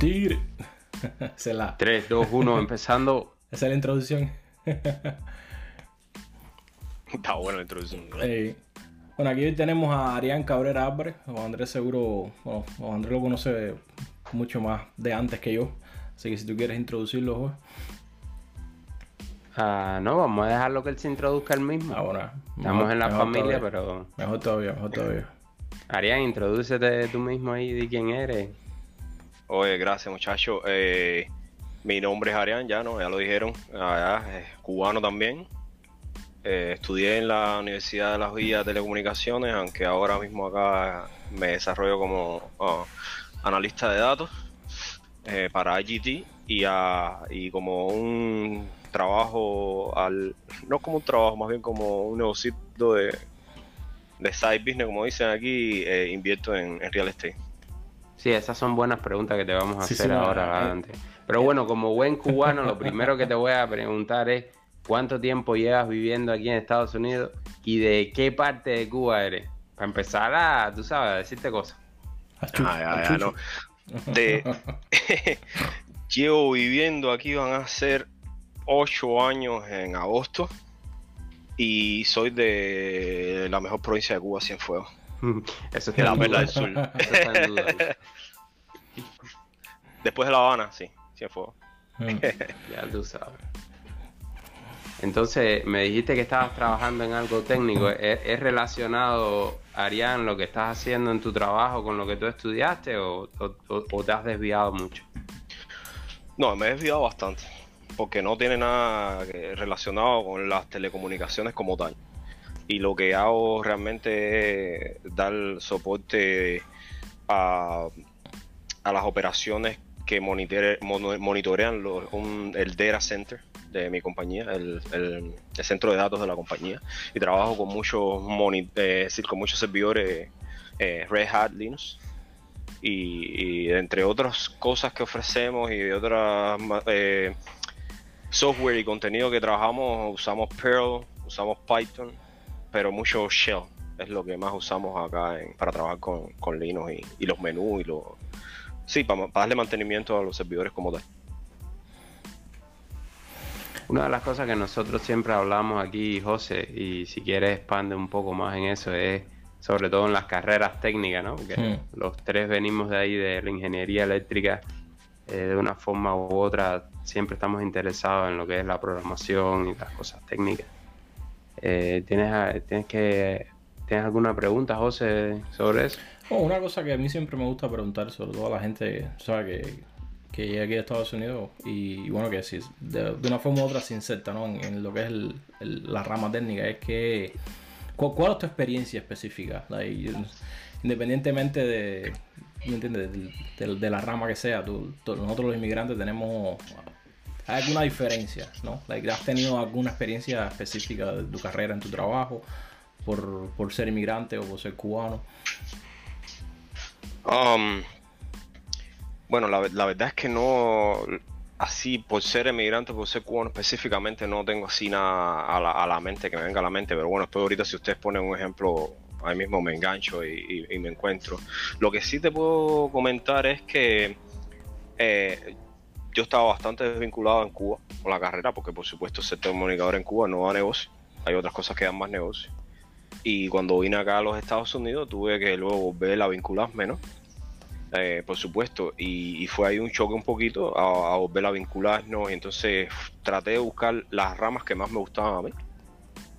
Es la, 3, 2, 1, empezando. esa es la introducción. Está buena la introducción. Eh, bueno, aquí tenemos a Arián Cabrera Álvarez. Juan Andrés seguro, bueno, Andrés lo conoce mucho más de antes que yo. Así que si tú quieres introducirlo. Ah, no, vamos a dejarlo que él se introduzca él mismo. Ah, bueno, Estamos mejor- en la familia, todavía. pero. Mejor todavía, mejor todavía. Arián, introdúcete tú mismo ahí de quién eres. Oye, gracias muchachos. Eh, mi nombre es Arián, ya no, ya lo dijeron. Allá, eh, cubano también. Eh, estudié en la Universidad de las Villas de Telecomunicaciones, aunque ahora mismo acá me desarrollo como ah, analista de datos eh, para IGT y, ah, y como un trabajo, al, no como un trabajo, más bien como un negocio de, de side business, como dicen aquí, invierto en real estate. Sí, esas son buenas preguntas que te vamos a Sí, hacer sí, no, ahora eh, adelante. Pero bueno, como buen cubano, lo primero que te voy a preguntar es cuánto tiempo llevas viviendo aquí en Estados Unidos y de qué parte de Cuba eres. Para empezar a, tú sabes, a decirte cosas. A Chucho, Ah, ya, a ya, no. De- Llevo viviendo aquí, van a ser ocho años en agosto. Y soy de la mejor provincia de Cuba, Cienfuegos. Eso está la en Perla duda. del Sur. Eso está en duda. Después de La Habana, sí, Cienfuegos. Mm. Ya tú sabes. Entonces, me dijiste que estabas trabajando en algo técnico. ¿Es, es relacionado, Arián, lo que estás haciendo en tu trabajo con lo que tú estudiaste o, o- o- o te has desviado mucho? No, me he desviado bastante. Porque no tiene nada relacionado con las telecomunicaciones como tal. Y lo que hago realmente es dar soporte a, a las operaciones que monitorean el data center de mi compañía, el, el- centro de datos de la compañía. Y trabajo con muchos, eh, con muchos servidores eh, Red Hat Linux y, entre otras cosas que ofrecemos y de otras eh, software y contenido que trabajamos usamos Perl, usamos Python, pero mucho Shell es lo que más usamos acá en- para trabajar con, con Linux y, y los menús y los sí para, para darle mantenimiento a los servidores como tal. Una de las cosas que nosotros siempre hablamos aquí, José, y si quieres expande un poco más en eso, es sobre todo en las carreras técnicas, ¿no? Porque Hmm. los tres venimos de ahí de la ingeniería eléctrica, eh, de una forma u otra, siempre estamos interesados en lo que es la programación y las cosas técnicas. Eh, ¿tienes, a- tienes, que, ¿Tienes alguna pregunta, José, sobre eso? Oh, una cosa que a mí siempre me gusta preguntar, sobre todo a la gente ¿sabe? Que, llega aquí a Estados Unidos y, bueno, que si de, una forma u otra se inserta ¿no? en, lo que es el- el- la rama técnica, es que ¿cu- ¿cuál es tu experiencia específica? Independientemente de, ¿me entiendes? De, la rama que sea, nosotros los inmigrantes tenemos... ¿Hay alguna diferencia? ¿no? Like, ¿Has tenido alguna experiencia específica de tu carrera, en tu trabajo, por, por ser inmigrante o por ser cubano? Um, bueno, la, la verdad es que no, así por ser emigrante, por ser cubano específicamente, no tengo así nada a la, a la mente que me venga a la mente, pero bueno, después ahorita si ustedes ponen un ejemplo, ahí mismo me engancho y me encuentro. Lo que sí te puedo comentar es que eh, yo estaba bastante desvinculado en Cuba con la carrera, porque por supuesto ser comunicador en Cuba no da negocio, hay otras cosas que dan más negocio. Y cuando vine acá a los Estados Unidos tuve que luego volver a vincularme, ¿no? Eh, por supuesto, y, y fue ahí un choque un poquito a, a volver a vincularnos y entonces traté de buscar las ramas que más me gustaban a mí.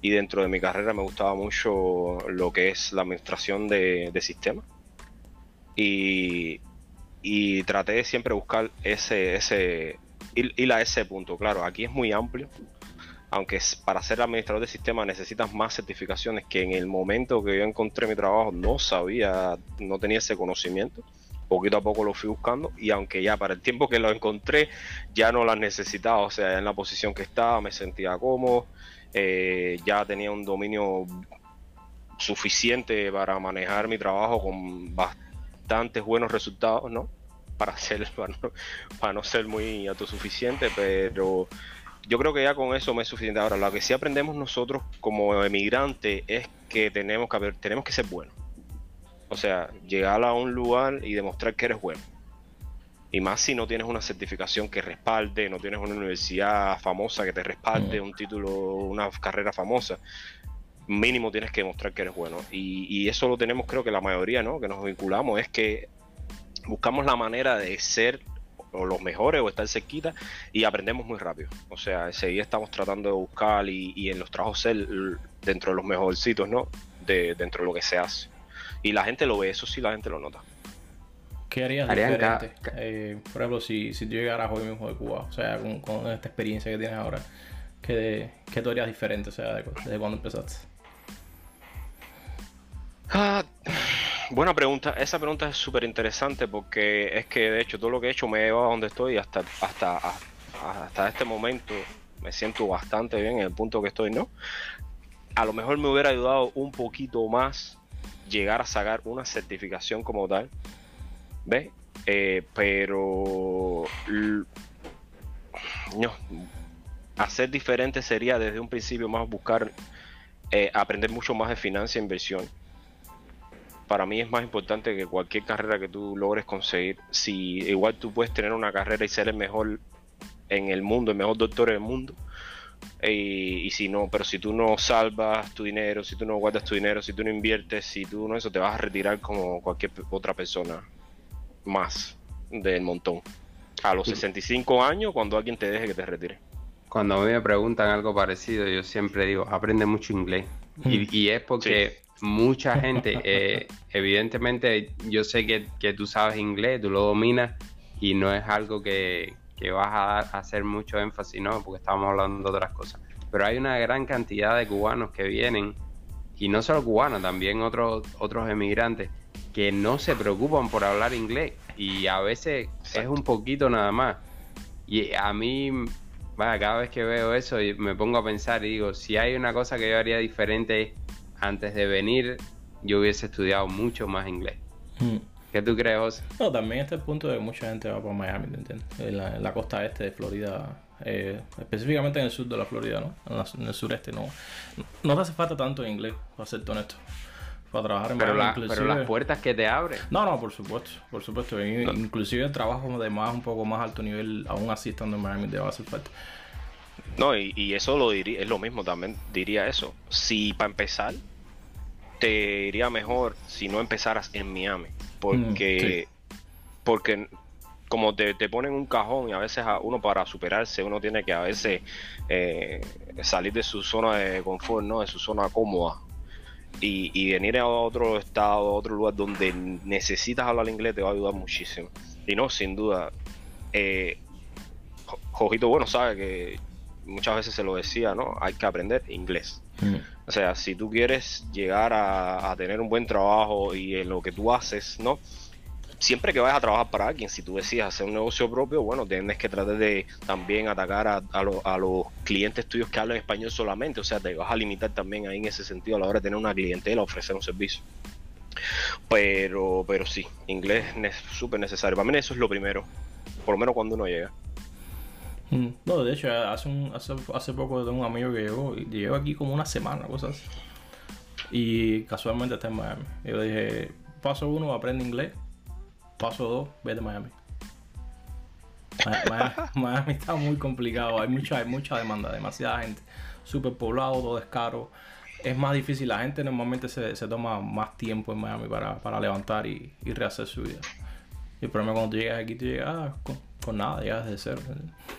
Y dentro de mi carrera me gustaba mucho lo que es la administración de, de sistemas. Y, y traté de siempre buscar ese, ese, ir, ir a ese punto. Claro, aquí es muy amplio, aunque para ser administrador de sistemas necesitas más certificaciones que en el momento que yo encontré mi trabajo no sabía, no tenía ese conocimiento. Poquito a poco lo fui buscando y aunque ya para el tiempo que lo encontré ya no las necesitaba, o sea, en la posición que estaba me sentía cómodo, eh, ya tenía un dominio suficiente para manejar mi trabajo con bastantes buenos resultados, ¿no? Para, ser, para, no, para no ser muy autosuficiente, pero yo creo que ya con eso me es suficiente. Ahora, lo que sí aprendemos nosotros como emigrantes es que tenemos que, tenemos que ser buenos. O sea, llegar a un lugar y demostrar que eres bueno. Y más si no tienes una certificación que respalde, no tienes una universidad famosa que te respalde, un título, una carrera famosa. Mínimo tienes que demostrar que eres bueno. Y, y eso lo tenemos, creo que la mayoría, ¿no? Que nos vinculamos, es que buscamos la manera de ser o los mejores o estar cerquita y aprendemos muy rápido. O sea, seguir estamos tratando de buscar y, en los trabajos ser dentro de los mejorcitos, ¿no? De, dentro de lo que se hace. Y la gente lo ve, eso sí la gente lo nota. ¿Qué harías diferente? Eh, por ejemplo, si, si tú llegaras hoy mismo de Cuba, o sea, con, esta experiencia que tienes ahora, ¿qué, qué tú harías diferente, o sea, desde cuando empezaste? Ah, buena pregunta. Esa pregunta es súper interesante porque es que de hecho todo lo que he hecho me ha llevado a donde estoy hasta, hasta, hasta este momento. Me siento bastante bien en el punto que estoy, ¿no? A lo mejor me hubiera ayudado un poquito más llegar a sacar una certificación como tal. ¿Ves? Eh, pero no, hacer diferente sería desde un principio más buscar eh, aprender mucho más de financia e inversión para mí es más importante que cualquier carrera que tú logres conseguir. Si igual tú puedes tener una carrera y ser el mejor en el mundo, el mejor doctor del mundo, y, si no, pero si tú no salvas tu dinero, si tú no guardas tu dinero, si tú no inviertes, si tú no eso, te vas a retirar como cualquier otra persona más del montón. A los 65 años, cuando alguien te deje que te retire. Cuando a mí me preguntan algo parecido, yo siempre digo, aprende mucho inglés. Y, es porque mucha gente, eh, evidentemente yo sé que, tú sabes inglés, tú lo dominas y no es algo que, vas a, hacer mucho énfasis, ¿no? Porque estamos hablando de otras cosas. Pero hay una gran cantidad de cubanos que vienen, y no solo cubanos, también otros, otros emigrantes, que no se preocupan por hablar inglés y a veces es un poquito nada más. Y a mí, cada vez que veo eso me pongo a pensar y digo, si hay una cosa que yo haría diferente antes de venir yo hubiese estudiado mucho más inglés. Hmm. ¿Qué tú crees, José? No, también este es el punto de que mucha gente va por Miami, ¿entiendes? En la, costa este de Florida, eh, específicamente en el sur de la Florida, ¿no? En, el sureste, ¿no? No te hace falta tanto inglés, para ser honesto. Para trabajar en pero Miami, Pero las puertas que te abren. No, no, por supuesto, por supuesto. Inclusive el trabajo de más, un poco más alto nivel, aún así estando en Miami, te va a hacer falta. No, y, eso lo diría, es lo mismo también, diría eso. Si para empezar, te iría mejor si no empezaras en Miami. Porque, mm, porque como te, ponen un cajón y a veces a uno para superarse, uno tiene que a veces eh, salir de su zona de confort, ¿no? De su zona cómoda. Y, y, venir a otro estado, a otro lugar donde necesitas hablar inglés te va a ayudar muchísimo. Y no, sin duda. Eh, Jojito Bueno sabe que muchas veces se lo decía, ¿no? Hay que aprender inglés. Mm. O sea, si tú quieres llegar a, tener un buen trabajo y en lo que tú haces, ¿no? Siempre que vayas a trabajar para alguien, si tú decides hacer un negocio propio, bueno, tienes que tratar de también atacar a, a, los clientes tuyos que hablan español solamente. O sea, te vas a limitar también ahí en ese sentido a la hora de tener una clientela, ofrecer un servicio. Pero, pero sí, inglés es súper necesario. Para mí eso es lo primero, por lo menos cuando uno llega. Mm. No, de hecho, hace, un, hace, hace poco tengo un amigo que llegó, y llegó aquí como una semana, cosas Y casualmente está en Miami. Y yo dije, paso uno, aprende inglés. Paso dos, vete a Miami. Miami, está muy complicado, hay mucha, hay mucha demanda, demasiada gente, súper poblado, todo es caro. Es más difícil, la gente normalmente se, se toma más tiempo en Miami para, para levantar y, y, rehacer su vida. Y el problema cuando tú llegas aquí, tú llegas ah, con, con nada, llegas de cero.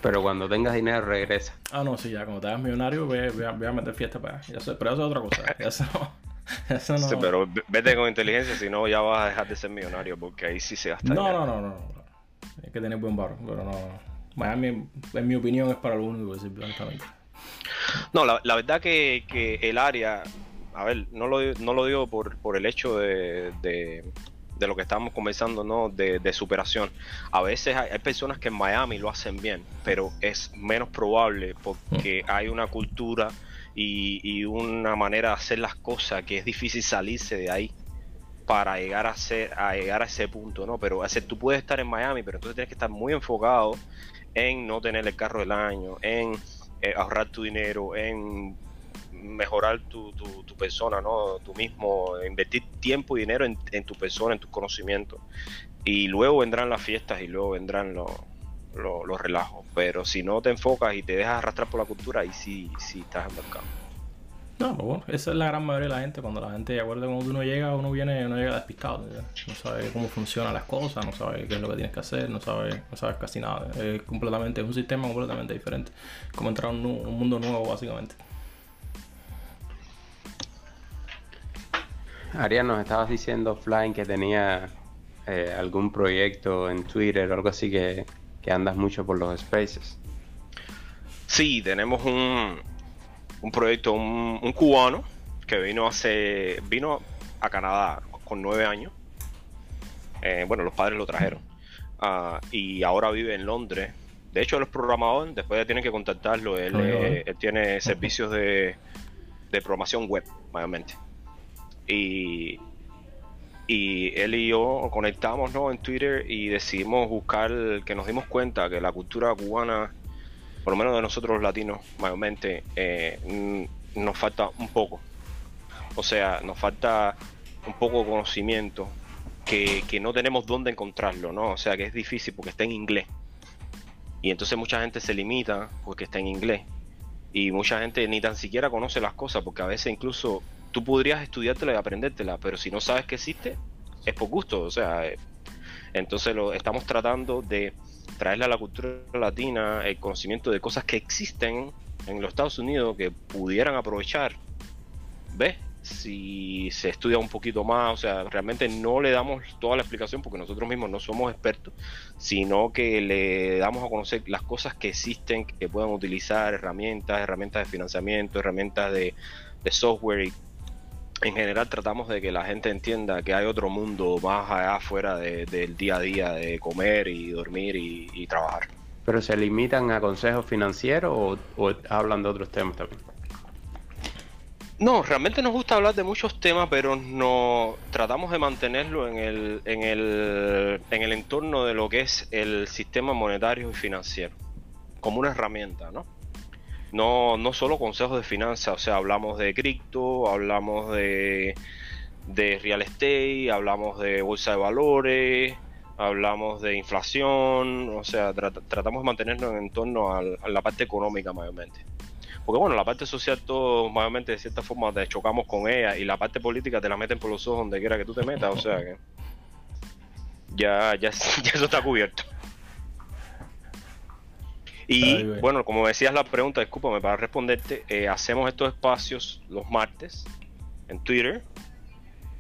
Pero cuando tengas dinero, regresa. Ah, no, sí, ya cuando te hagas millonario, voy, a, meter fiesta para allá. pero eso es otra cosa. Eso no. Eso no. Sí, pero vete con inteligencia, si no, ya vas a dejar de ser millonario, porque ahí sí se gasta. No, no, no, no, Hay que tener buen barro, pero no. Miami, en mi opinión, es para lo único que sirve, honestamente. No, la, la verdad que, que, el área, a ver, no lo, no lo digo por, por el hecho de, de lo que estábamos conversando, ¿no? De, superación. A veces hay, personas que en Miami lo hacen bien, pero es menos probable porque mm. hay una cultura y, una manera de hacer las cosas que es difícil salirse de ahí para llegar a ser a llegar a ese punto, ¿no? Pero hacer, tú puedes estar en Miami, pero entonces tienes que estar muy enfocado en no tener el carro del año, en eh, ahorrar tu dinero, en mejorar tu, tu, persona, ¿no? Tú mismo, invertir tiempo y dinero en, tu persona, en tus conocimientos. Y luego vendrán las fiestas y luego vendrán los, los, relajos. Pero si no te enfocas y te dejas arrastrar por la cultura, ahí sí, sí estás embarcado. No, pues bueno, esa es la gran mayoría de la gente. Cuando la gente, de acuerdo, cuando uno llega, uno viene, uno llega despistado. No sabe cómo funcionan las cosas, no sabe qué es lo que tienes que hacer, no sabe, no sabes casi nada. Es completamente, es un sistema completamente diferente. Como entrar a un, mundo nuevo, básicamente. Ariel, nos estabas diciendo, Flying, que tenía eh, algún proyecto en Twitter o algo así que, que andas mucho por los spaces. Sí, tenemos un, un proyecto, un, cubano que vino hace, vino a Canadá con nueve años. Eh, bueno, los padres lo trajeron. Ah, y ahora vive en Londres. De hecho, él es programador, después ya tienen que contactarlo. Él, eh, tiene servicios de, de programación web, mayormente. Y, y él y yo conectamos en Twitter y decidimos buscar, que nos dimos cuenta que la cultura cubana por lo menos de nosotros los latinos, mayormente, eh, nos falta un poco. O sea, nos falta un poco de conocimiento que, no tenemos dónde encontrarlo, ¿no? O sea, que es difícil porque está en inglés. Y entonces mucha gente se limita porque está en inglés. Y mucha gente ni tan siquiera conoce las cosas porque a veces incluso tú podrías estudiártela y aprendértela, pero si no sabes que existe, es por gusto. O sea, eh, entonces lo estamos tratando de traerle a la cultura latina el conocimiento de cosas que existen en los Estados Unidos que pudieran aprovechar. ¿Ves? Si se estudia un poquito más, o sea, realmente no le damos toda la explicación porque nosotros mismos no somos expertos, sino que le damos a conocer las cosas que existen, que puedan utilizar, herramientas, herramientas de financiamiento, herramientas de, de software y en general tratamos de que la gente entienda que hay otro mundo más allá afuera del día a día de comer y dormir y, trabajar. ¿Pero se limitan a consejos financieros o, hablan de otros temas también? No, realmente nos gusta hablar de muchos temas, pero no tratamos de mantenerlo en el, en el, en el entorno de lo que es el sistema monetario y financiero, como una herramienta, ¿no? No, no solo consejos de finanzas, o sea, hablamos de cripto, hablamos de, de real estate, hablamos de bolsa de valores, hablamos de inflación, o sea, tratamos de mantenernos en torno a, la parte económica mayormente. Porque bueno, la parte social todos mayormente de cierta forma te chocamos con ella y la parte política te la meten por los ojos donde quiera que tú te metas, o sea que ya, ya, ya eso está cubierto. Y bueno, como decías la pregunta, discúlpame para responderte, eh, hacemos estos espacios los martes en Twitter,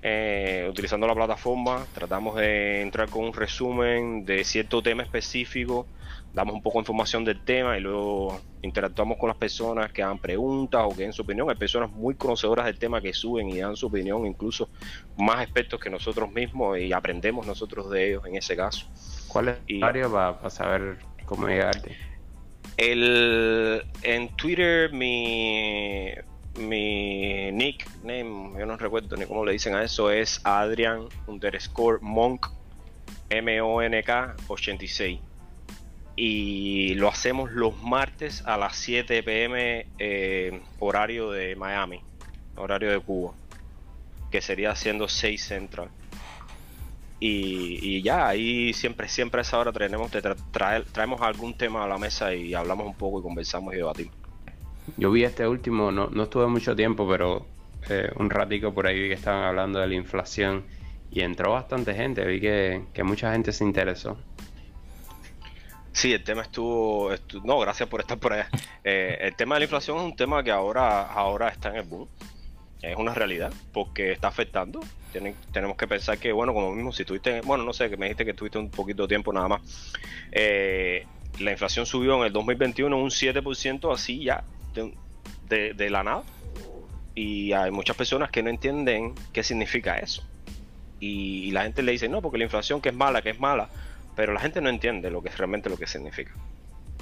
eh, utilizando la plataforma, tratamos de entrar con un resumen de cierto tema específico, damos un poco de información del tema y luego interactuamos con las personas que hagan preguntas o que den su opinión. Hay personas muy conocedoras del tema que suben y dan su opinión, incluso más expertos que nosotros mismos y aprendemos nosotros de ellos en ese caso. ¿Cuál es el área para saber cómo llegarte? El, en Twitter mi, mi nickname, yo no recuerdo ni cómo le dicen a eso, es Adrian underscore Monk M-O-N-K 86. Y lo hacemos los martes a las 7 pm eh, horario de Miami, horario de Cuba, que sería siendo 6 Central. Y, ya, ahí siempre, siempre a esa hora traemos, traemos algún tema a la mesa y hablamos un poco y conversamos y debatimos. Yo vi este último, no, no estuve mucho tiempo, pero eh, un ratico por ahí vi que estaban hablando de la inflación y entró bastante gente, vi que, mucha gente se interesó. Sí, el tema estuvo, no, gracias por estar por allá. Eh, el tema de la inflación es un tema que ahora, ahora está en el boom es una realidad porque está afectando. Tenemos que pensar que, bueno, como mismo, si tuviste, bueno, no sé, que me dijiste que tuviste un poquito de tiempo nada más. Eh, la inflación subió en el 2021 un 7% así ya, de, la nada. Y hay muchas personas que no entienden qué significa eso. Y, y la gente le dice, no, porque la inflación que es mala, que es mala. Pero la gente no entiende lo que es realmente lo que significa.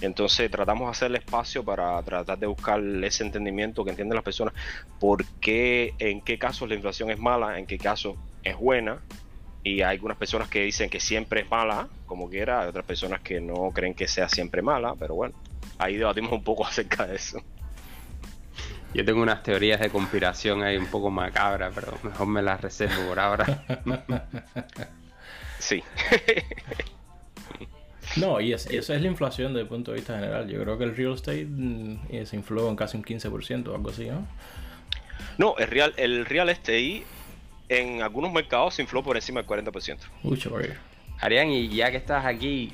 Entonces tratamos de hacer espacio para tratar de buscar ese entendimiento que entienden las personas, por qué, en qué casos la inflación es mala, en qué casos es buena. Y hay algunas personas que dicen que siempre es mala, como quiera, hay otras personas que no creen que sea siempre mala, pero bueno, ahí debatimos un poco acerca de eso. Yo tengo unas teorías de conspiración ahí un poco macabras, pero mejor me las reservo por ahora. sí. no, y, esa es la inflación desde el punto de vista general. Yo creo que el real estate mm, se infló en casi un 15% o algo así, ¿no? No, el real, el real estate en algunos mercados se infló por encima del 40%. Mucho, Arián, y ya que estás aquí,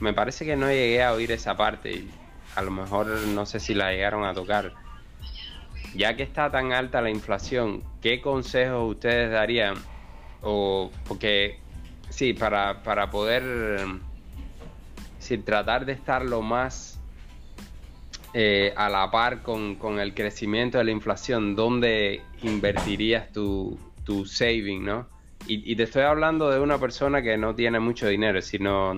me parece que no llegué a oír esa parte. Y a lo mejor no sé si la llegaron a tocar. Ya que está tan alta la inflación, ¿qué consejos ustedes darían? O porque sí, para, para poder sí, tratar de estar lo más eh, a la par con, con, el crecimiento de la inflación, ¿dónde invertirías tu, tu saving, no? Y, te estoy hablando de una persona que no tiene mucho dinero, sino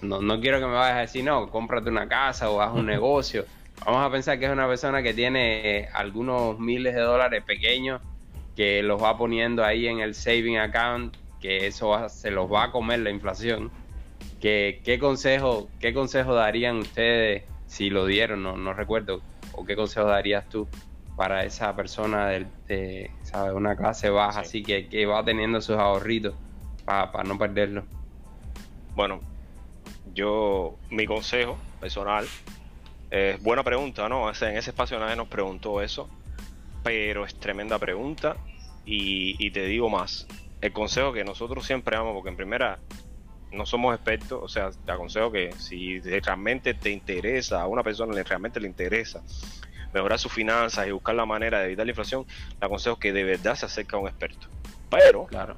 no, no quiero que me vayas a decir, no, cómprate una casa o haz un negocio. Vamos a pensar que es una persona que tiene eh, algunos miles de dólares pequeños que los va poniendo ahí en el saving account, que eso se los va a comer la inflación. ¿Qué, qué, consejo, ¿Qué consejo darían ustedes, si lo dieron, no, no recuerdo, o qué consejo darías tú para esa persona de, de una clase baja, así que, que, va teniendo sus ahorritos para no perderlo. Bueno, yo, mi consejo personal, es buena pregunta, ¿no? en ese espacio nadie nos preguntó eso, pero es tremenda pregunta y, y te digo más, el consejo que nosotros siempre damos, porque en primera no somos expertos, o sea, te aconsejo que si realmente te interesa, a una persona realmente le interesa mejorar sus finanzas y buscar la manera de evitar la inflación, le aconsejo que de verdad se acerque a un experto. Pero, claro.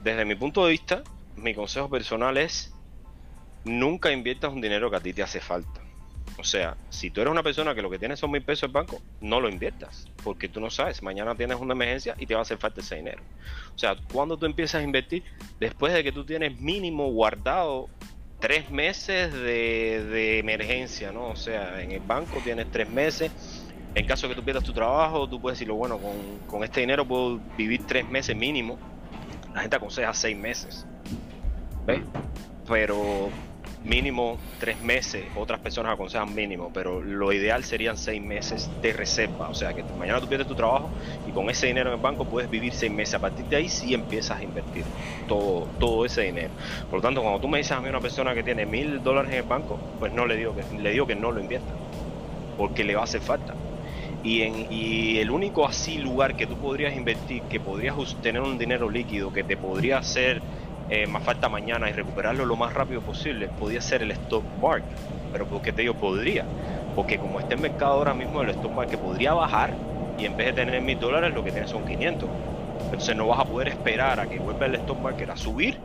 desde mi punto de vista, mi consejo personal es nunca inviertas un dinero que a ti te hace falta. O sea, si tú eres una persona que lo que tienes son mil pesos en banco, no lo inviertas, porque tú no sabes, mañana tienes una emergencia y te va a hacer falta ese dinero. O sea, cuando tú empiezas a invertir, después de que tú tienes mínimo guardado tres meses de, de emergencia, ¿no? O sea, en el banco tienes tres meses en caso de que tú pierdas tu trabajo, tú puedes decirlo, bueno, con, este dinero puedo vivir tres meses mínimo. La gente aconseja seis meses. ¿Ves? Pero mínimo tres meses, otras personas aconsejan mínimo, pero lo ideal serían seis meses de reserva. O sea que mañana tú pierdes tu trabajo y con ese dinero en el banco puedes vivir seis meses. A partir de ahí sí empiezas a invertir todo, todo ese dinero. Por lo tanto, cuando tú me dices a mí una persona que tiene mil dólares en el banco, pues no le digo que le digo que no lo invierta, porque le va a hacer falta. Y, en, y el único así lugar que tú podrías invertir, que podrías tener un dinero líquido, que te podría hacer eh, más falta mañana y recuperarlo lo más rápido posible, podría ser el stock market. Pero porque te digo podría, porque como está el mercado ahora mismo, el stock market podría bajar y en vez de tener mil dólares lo que tienes son 500. Entonces no vas a poder esperar a que vuelva el stock market a subir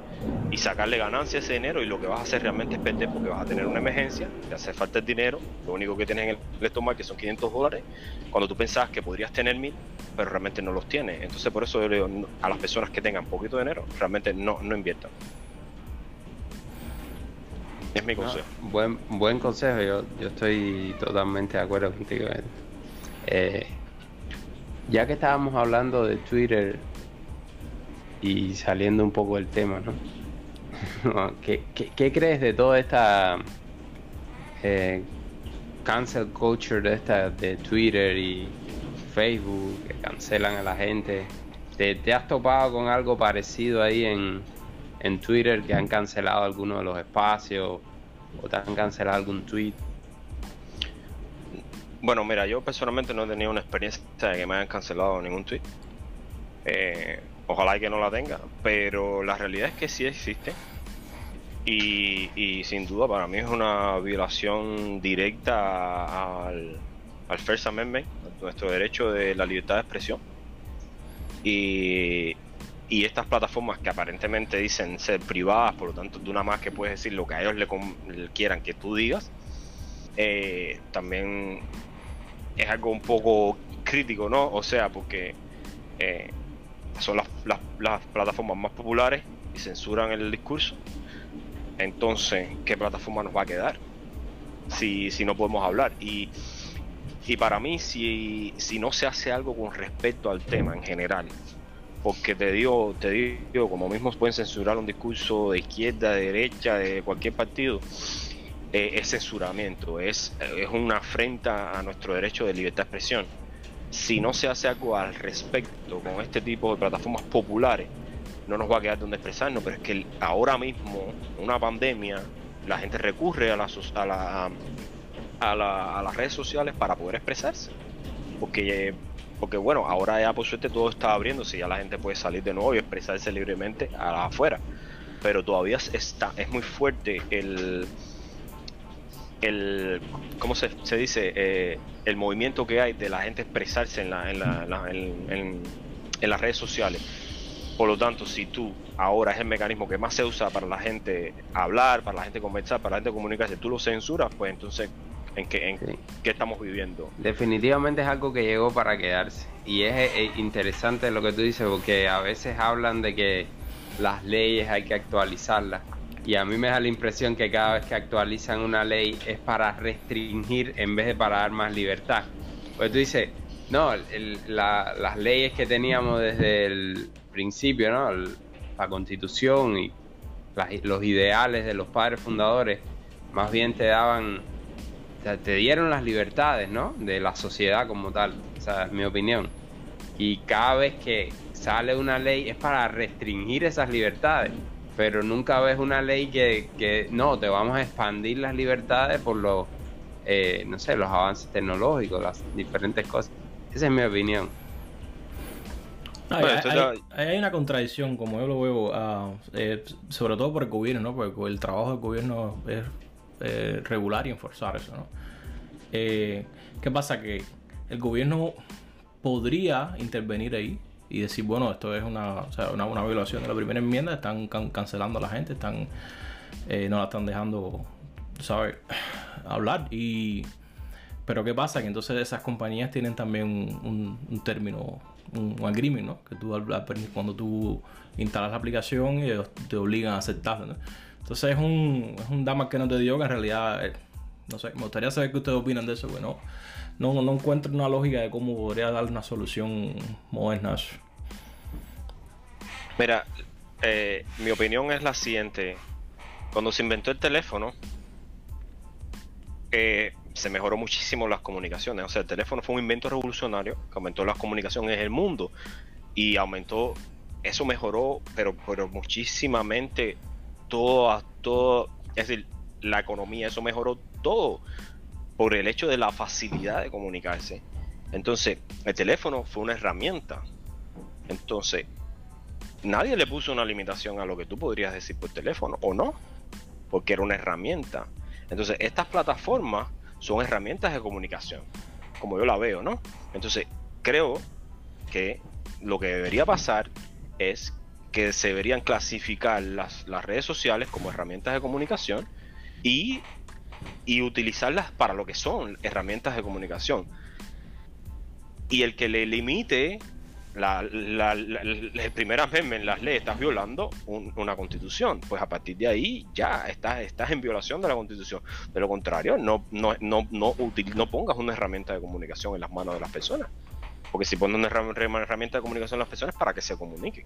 y sacarle ganancia a ese dinero y lo que vas a hacer realmente es perder porque vas a tener una emergencia, te hace falta el dinero, lo único que tienes en el estómago que son 500 dólares, cuando tú pensabas que podrías tener mil, pero realmente no los tienes. Entonces por eso yo le digo a las personas que tengan poquito dinero, realmente no, no inviertan. Es mi consejo. buen, buen consejo, yo, yo estoy totalmente de acuerdo contigo. Eh, ya que estábamos hablando de Twitter y saliendo un poco del tema, ¿no? ¿Qué, qué, crees de toda esta eh, cancel culture de esta de Twitter y Facebook que cancelan a la gente? ¿Te, te has topado con algo parecido ahí en, en Twitter que han cancelado algunos de los espacios o te han cancelado algún tweet? Bueno, mira, yo personalmente no he tenido una experiencia de que me hayan cancelado ningún tweet. Eh, Ojalá que no la tenga, pero la realidad es que sí existe. Y, sin duda para mí es una violación directa al, First Amendment, nuestro derecho de la libertad de expresión. Y, estas plataformas que aparentemente dicen ser privadas, por lo tanto tú nada más que puedes decir lo que a ellos le, quieran que tú digas, eh, también es algo un poco crítico, ¿no? O sea, porque eh, son las, las, plataformas más populares y censuran el discurso. Entonces, ¿qué plataforma nos va a quedar? Si, si no podemos hablar. Y, y para mí, si, si no se hace algo con respecto al tema en general, porque te digo, te digo, como mismo pueden censurar un discurso de izquierda, de derecha, de cualquier partido, eh, es censuramiento, es, es una afrenta a nuestro derecho de libertad de expresión. Si no se hace algo al respecto con este tipo de plataformas populares, no nos va a quedar donde expresarnos, pero es que ahora mismo, una pandemia, la gente recurre a, la, a, a, a las redes sociales para poder expresarse. Porque, porque bueno, ahora ya por suerte todo está abriéndose, ya la gente puede salir de nuevo y expresarse libremente afuera. Pero todavía está, es muy fuerte el, el ¿cómo se, se dice? Eh, el movimiento que hay de la gente expresarse en, la, en, la, en, en las redes sociales por lo tanto, si tú ahora es el mecanismo que más se usa para la gente hablar, para la gente conversar, para la gente comunicarse, tú lo censuras, pues entonces, ¿en qué, en qué estamos viviendo? Definitivamente es algo que llegó para quedarse. Y es, interesante lo que tú dices, porque a veces hablan de que las leyes hay que actualizarlas. Y a mí me da la impresión que cada vez que actualizan una ley es para restringir en vez de para dar más libertad. Pues tú dices, no, las leyes que teníamos desde el principio, ¿no? la constitución y los ideales de los padres fundadores, más bien te daban, te, dieron las libertades, ¿no? De la sociedad como tal, esa es mi opinión. Y cada vez que sale una ley es para restringir esas libertades, pero nunca ves una ley que, que no, te vamos a expandir las libertades por los, eh, no sé, los avances tecnológicos, las diferentes cosas. Esa es mi opinión. hay, una contradicción, como yo lo veo, ah, eh, sobre todo por el gobierno, ¿no? Porque el trabajo del gobierno es eh, regular y enforzar eso, ¿no? Eh, ¿Qué pasa? Que el gobierno podría intervenir ahí y decir, bueno, esto es una, una, violación de la primera enmienda, están cancelando a la gente, están no la están dejando, ¿sabes? Hablar y pero ¿qué pasa? Que entonces esas compañías tienen también un, término, un, agreement, ¿no? Que tú cuando tú instalas la aplicación y te obligan a aceptarlo, Entonces es un, es un dama que no te dio que en realidad, eh, no sé, me gustaría saber qué ustedes opinan de eso, bueno, no, no encuentro una lógica de cómo podría dar una solución moderna Mira, eh, mi opinión es la siguiente. Cuando se inventó el teléfono, eh, se mejoró muchísimo las comunicaciones. O sea, el teléfono fue un invento revolucionario que aumentó las comunicaciones en el mundo y aumentó, eso mejoró, pero, pero muchísimamente todo, todo, es decir, la economía, eso mejoró todo por el hecho de la facilidad de comunicarse. Entonces, el teléfono fue una herramienta. Entonces, nadie le puso una limitación a lo que tú podrías decir por teléfono, ¿o no? Porque era una herramienta. Entonces, estas plataformas son herramientas de comunicación, como yo la veo, ¿no? Entonces, creo que lo que debería pasar es que se deberían clasificar las, redes sociales como herramientas de comunicación y, y utilizarlas para lo que son herramientas de comunicación. Y el que le limite la, la, la, el las leyes, estás violando una constitución. Pues a partir de ahí ya estás, estás en violación de la constitución. De lo contrario, no, no, no, no, no pongas una herramienta de comunicación en las manos de las personas. Porque si pones una herramienta de comunicación en las personas, para que se comuniquen.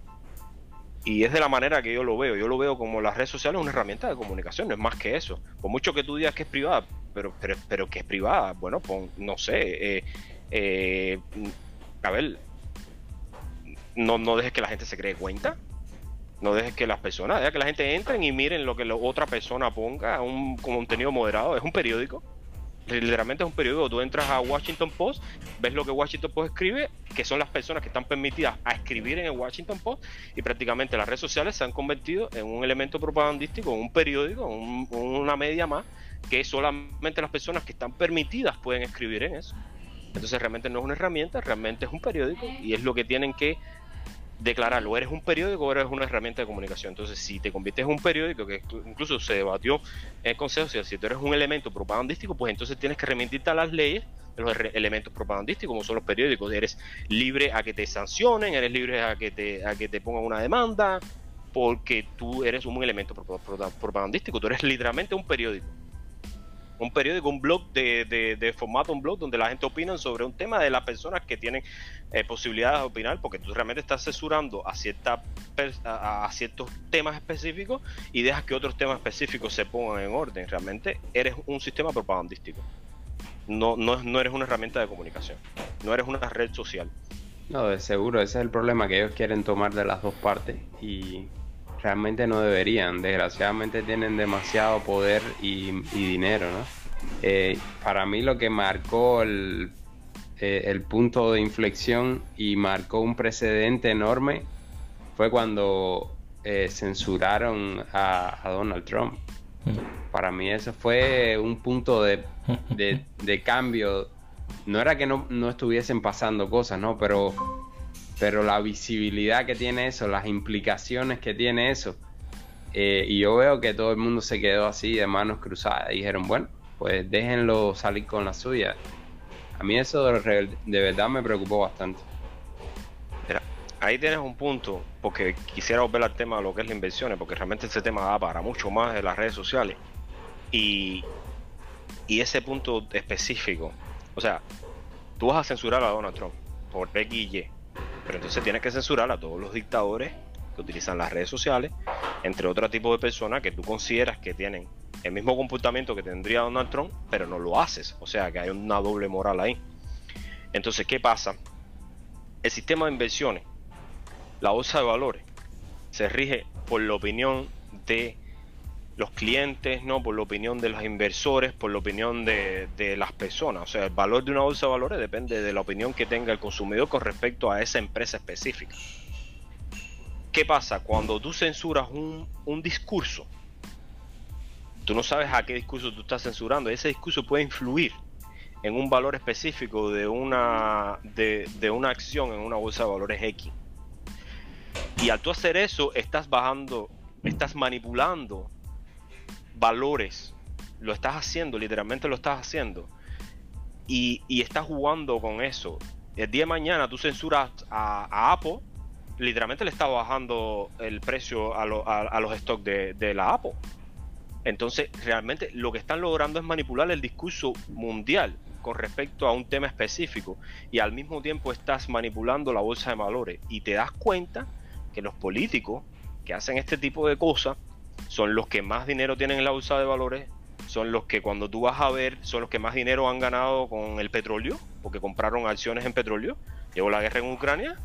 Y es de la manera que yo lo veo. Yo lo veo como las redes sociales una herramienta de comunicación, no es más que eso. Por mucho que tú digas que es privada, pero, pero, pero que es privada, bueno, pues no sé. Eh, eh, a ver, no, no dejes que la gente se cree cuenta. No dejes que las personas, deja que la gente entren y miren lo que la otra persona ponga, un contenido moderado. Es un periódico. Literalmente es un periódico. Tú entras a Washington Post, ves lo que Washington Post escribe, que son las personas que están permitidas a escribir en el Washington Post, y prácticamente las redes sociales se han convertido en un elemento propagandístico, un periódico, una media más, que solamente las personas que están permitidas pueden escribir en eso. Entonces realmente no es una herramienta, realmente es un periódico y es lo que tienen que declararlo. ¿Eres un periódico o eres una herramienta de comunicación? Entonces, si te conviertes en un periódico, que incluso se debatió en el Consejo, si tú eres un elemento propagandístico, pues entonces tienes que remitirte a las leyes de los elementos propagandísticos, como son los periódicos. Eres libre a que te sancionen, eres libre a que te, a que te pongan una demanda, porque tú eres un elemento propagandístico. Tú eres literalmente un periódico un periódico, un blog de, formato, un blog donde la gente opina sobre un tema de las personas que tienen eh, posibilidades de opinar, porque tú realmente estás asesorando a, cierta, a, ciertos temas específicos y dejas que otros temas específicos se pongan en orden. Realmente eres un sistema propagandístico. no, no, no eres una herramienta de comunicación, no eres una red social. No, de seguro, ese es el problema que ellos quieren tomar de las dos partes y realmente no deberían. Desgraciadamente tienen demasiado poder y, dinero, ¿no? Eh, para mí lo que marcó el, eh, el punto de inflexión y marcó un precedente enorme fue cuando eh, censuraron a, Donald Trump. Mm. Para mí eso fue un punto de, de cambio no era que no, estuviesen pasando cosas, ¿no? Pero, pero la visibilidad que tiene eso, las implicaciones que tiene eso. Eh, y yo veo que todo el mundo se quedó así de manos cruzadas dijeron, bueno, pues déjenlo salir con la suya. A mí eso de, verdad me preocupó bastante. ahí tienes un punto, porque quisiera volver al tema de lo que es la inversión, porque realmente ese tema da para mucho más de las redes sociales. Y, y ese punto específico o sea, tú vas a censurar a Donald Trump por X y Y, pero entonces tienes que censurar a todos los dictadores que utilizan las redes sociales, entre otro tipo de personas que tú consideras que tienen el mismo comportamiento que tendría Donald Trump, pero no lo haces. O sea, que hay una doble moral ahí. Entonces, ¿qué pasa? El sistema de inversiones, la bolsa de valores, se rige por la opinión de los clientes, ¿no? Por la opinión de los inversores, por la opinión de, las personas. O sea, el valor de una bolsa de valores depende de la opinión que tenga el consumidor con respecto a esa empresa específica. ¿Qué pasa? Cuando tú censuras un, discurso, tú no sabes a qué discurso tú estás censurando. Ese discurso puede influir en un valor específico de una, de, de una acción en una bolsa de valores X. Y al tú hacer eso, estás bajando, estás manipulando valores. Lo estás haciendo, literalmente lo estás haciendo. Y, estás jugando con eso. El día de mañana tú censuras a, Apple, literalmente le está bajando el precio a, los stocks de, la Apple. Entonces, realmente lo que están logrando es manipular el discurso mundial con respecto a un tema específico y al mismo tiempo estás manipulando la bolsa de valores y te das cuenta que los políticos que hacen este tipo de cosas son los que más dinero tienen en la bolsa de valores, son los que cuando tú vas a ver, son los que más dinero han ganado con el petróleo, porque compraron acciones en petróleo, llegó la guerra en Ucrania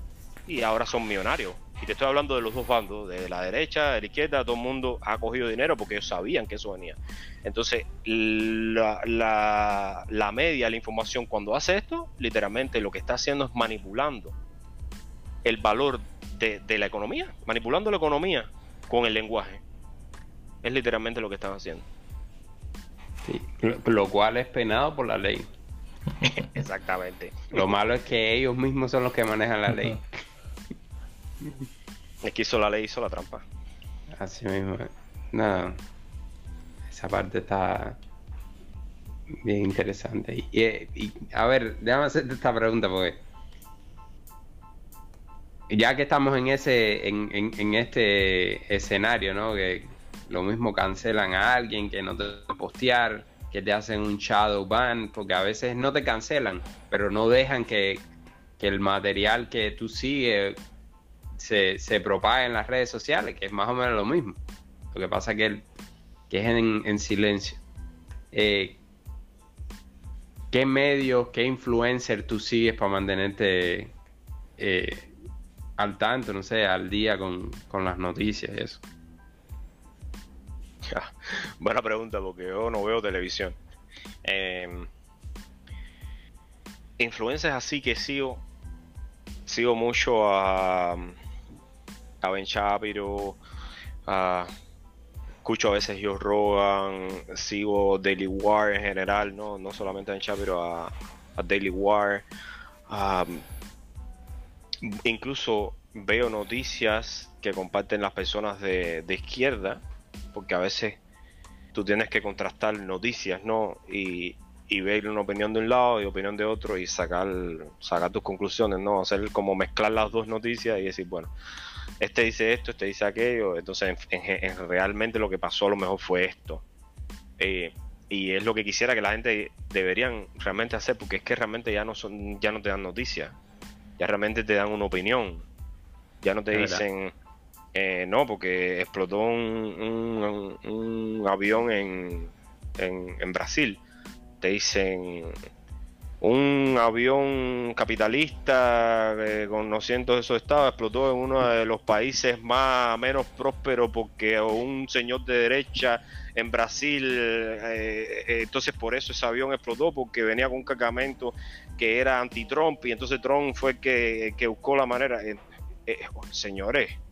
y ahora son millonarios. Y te estoy hablando de los dos bandos, de la derecha, de la izquierda, todo el mundo ha cogido dinero porque ellos sabían que eso venía. Entonces, la, la media, la información, cuando hace esto, literalmente lo que está haciendo es manipulando el valor de, de la economía, manipulando la economía con el lenguaje. Es literalmente lo que están haciendo. Sí, lo, cual es penado por la ley. Exactamente. Lo malo es que ellos mismos son los que manejan la ley. Es que hizo la ley, hizo la trampa. Así mismo. Nada. Esa parte está bien interesante. Y, a ver, déjame hacerte esta pregunta porque ya que estamos en ese en, en este escenario, ¿no? Que, lo mismo cancelan a alguien que no te postear, que te hacen un shadow ban, porque a veces no te cancelan, pero no dejan que, el material que tú sigues se, se, propague en las redes sociales, que es más o menos lo mismo. Lo que pasa que, que es en, silencio. Eh, ¿Qué medios, qué influencer tú sigues para mantenerte eh, al tanto, no sé, al día con, con las noticias y eso? Buena pregunta porque yo no veo televisión. Eh, influencias así que sigo. Sigo mucho a, a Ben Shapiro. escucho a veces Joe Rogan. Sigo Daily War en general. No, no solamente a Ben Shapiro, a, Daily War. incluso veo noticias que comparten las personas de izquierda porque a veces tú tienes que contrastar noticias, ¿no? Y, ver una opinión de un lado y opinión de otro y sacar, sacar tus conclusiones, ¿no? Hacer como mezclar las dos noticias y decir, bueno, este dice esto, este dice aquello, entonces en, realmente lo que pasó a lo mejor fue esto. Eh, y es lo que quisiera que la gente deberían realmente hacer, porque es que realmente ya no son, ya no te dan noticias, ya realmente te dan una opinión, ya no te dicen eh, no, porque explotó un, avión en, en, Brasil. te dicen un avión capitalista eh, conociendo esos estados explotó en uno de los países más menos prósperos porque un señor de derecha en Brasil eh, eh, entonces por eso ese avión explotó porque venía con un cargamento que era anti-Trump y entonces Trump fue el que, que buscó la manera señores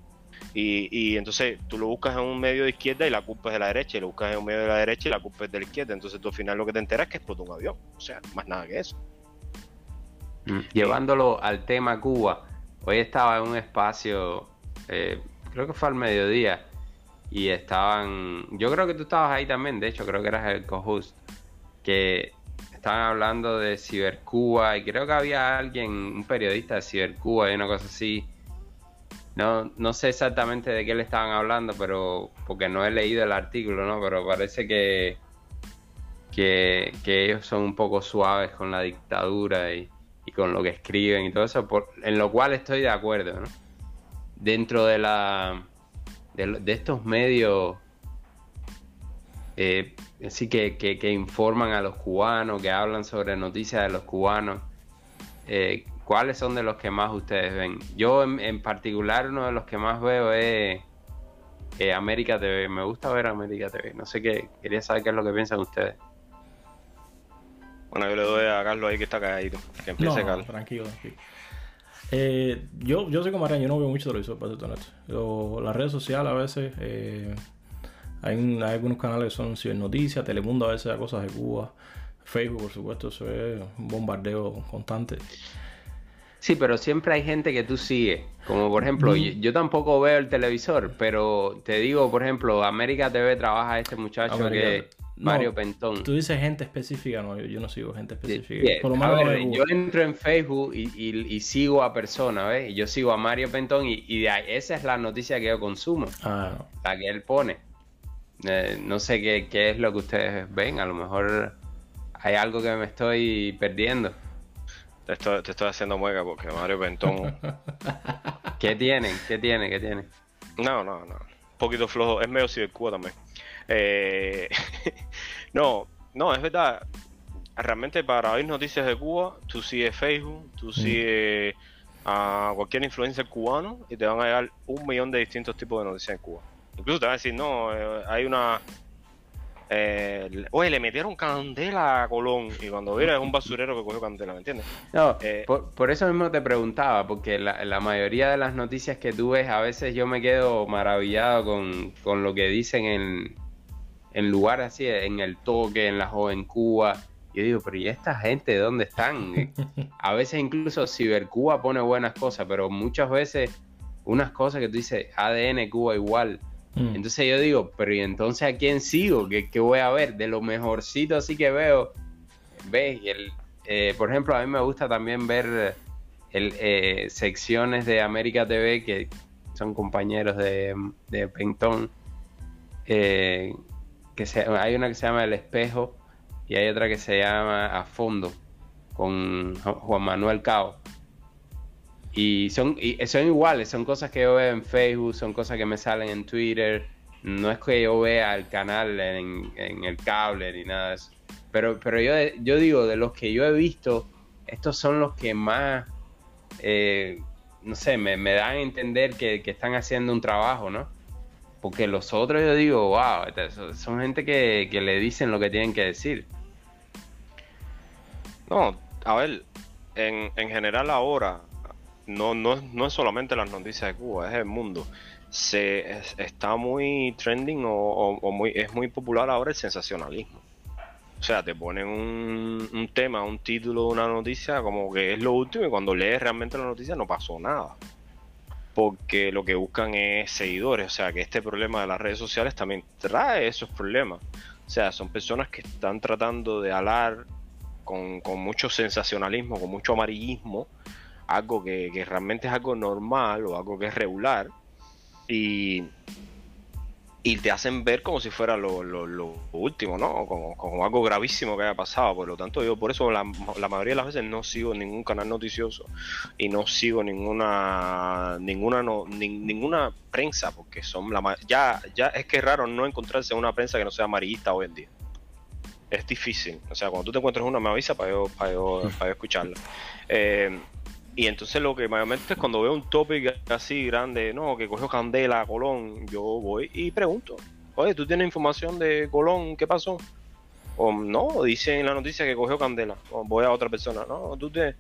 y, y, entonces tú lo buscas en un medio de izquierda y la culpa es de la derecha, y lo buscas en un medio de la derecha y la culpa es de la izquierda. Entonces tú al final lo que te enteras es que explotó un avión. O sea, más nada que eso. Mm, llevándolo al tema Cuba, hoy estaba en un espacio, eh, creo que fue al mediodía, y estaban, yo creo que tú estabas ahí también, de hecho creo que eras el co-host, que estaban hablando de Cibercuba y creo que había alguien, un periodista de Cibercuba y una cosa así, no, no sé exactamente de qué le estaban hablando, pero porque no he leído el artículo, ¿no? Pero parece que, que, ellos son un poco suaves con la dictadura y, con lo que escriben y todo eso, en lo cual estoy de acuerdo, ¿no? Dentro de la de, estos medios eh, así que, que, informan a los cubanos, que hablan sobre noticias de los cubanos, eh, ¿Cuáles son de los que más ustedes ven? Yo en, particular uno de los que más veo es eh, América TV. Me gusta ver América TV. No sé qué, quería saber qué es lo que piensan ustedes. Bueno, yo le doy a Carlos ahí que está caído. Que empiece Carlos. Tranquilo, tranquilo. Eh, yo, yo soy como yo no veo mucho televisor para ser honesto. las redes sociales a veces, eh, hay, algunos canales que son cibernoticias, Telemundo a veces da cosas de Cuba, Facebook por supuesto, eso es un bombardeo constante. Sí, pero siempre hay gente que tú sigues. Como por ejemplo, yo, tampoco veo el televisor, pero te digo, por ejemplo, América TV trabaja este muchacho que Mario Pentón. Tú dices gente específica, no, yo, no sigo gente específica. yo entro en Facebook y, sigo a personas, ¿ves? Yo sigo a Mario Pentón y, esa es la noticia que yo consumo. Ah, La que él pone. Eh, no sé qué, qué es lo que ustedes ven, a lo mejor hay algo que me estoy perdiendo. Te estoy, haciendo mueca porque Mario Pentón. ¿Qué tienen? ¿Qué tiene? ¿Qué tiene? No, no, no. Un poquito flojo. Es medio cibercuba también. Eh, no, no, es verdad. Realmente para oír noticias de Cuba, tú sigues Facebook, tú mm. sigues a cualquier influencer cubano y te van a llegar un millón de distintos tipos de noticias en Cuba. Incluso te van a decir, no, eh, hay una eh, oye, le metieron candela a Colón y cuando viera es un basurero que cogió candela, ¿me entiendes? No, eh, por, eso mismo te preguntaba, porque la, mayoría de las noticias que tú ves, a veces yo me quedo maravillado con, lo que dicen en, en lugares así, en el toque, en la joven Cuba. Yo digo, pero ¿y esta gente dónde están? a veces incluso Cibercuba pone buenas cosas, pero muchas veces unas cosas que tú dices, ADN Cuba igual Mm. Entonces yo digo, pero ¿y entonces a quién sigo? ¿Qué, voy a ver? De lo mejorcito así que veo, ves, el, eh, por ejemplo, a mí me gusta también ver el, eh, secciones de América TV que son compañeros de, de Pentón. Eh, hay una que se llama El Espejo y hay otra que se llama A Fondo con Juan Manuel Cao. Y son, y son iguales, son cosas que yo veo en Facebook, son cosas que me salen en Twitter. No es que yo vea el canal en, el cable ni nada de eso. Pero, pero yo, yo digo, de los que yo he visto, estos son los que más, eh, no sé, me, dan a entender que, están haciendo un trabajo, ¿no? Porque los otros yo digo, wow, son gente que, que le dicen lo que tienen que decir. No, a ver, en, en general ahora no, no, no es solamente las noticias de Cuba, es el mundo. Se está muy trending o, muy, es muy popular ahora el sensacionalismo. O sea, te ponen un, un, tema, un título una noticia como que es lo último y cuando lees realmente la noticia no pasó nada. Porque lo que buscan es seguidores. O sea, que este problema de las redes sociales también trae esos problemas. O sea, son personas que están tratando de alar con, con mucho sensacionalismo, con mucho amarillismo, algo que, realmente es algo normal o algo que es regular y, y te hacen ver como si fuera lo, último, ¿no? Como, algo gravísimo que haya pasado. Por lo tanto, yo por eso la, mayoría de las veces no sigo ningún canal noticioso y no sigo ninguna ninguna ninguna prensa porque son la ya ya es que es raro no encontrarse una prensa que no sea amarillista hoy en día. es difícil. O sea, cuando tú te encuentras una, me avisa para yo, para yo, para yo escucharla. Eh, y entonces lo que mayormente es cuando veo un topic así grande, no, que cogió Candela, Colón, yo voy y pregunto, oye, ¿tú tienes información de Colón? ¿Qué pasó? O no, dice en la noticia que cogió Candela. O voy a otra persona, no, tú te...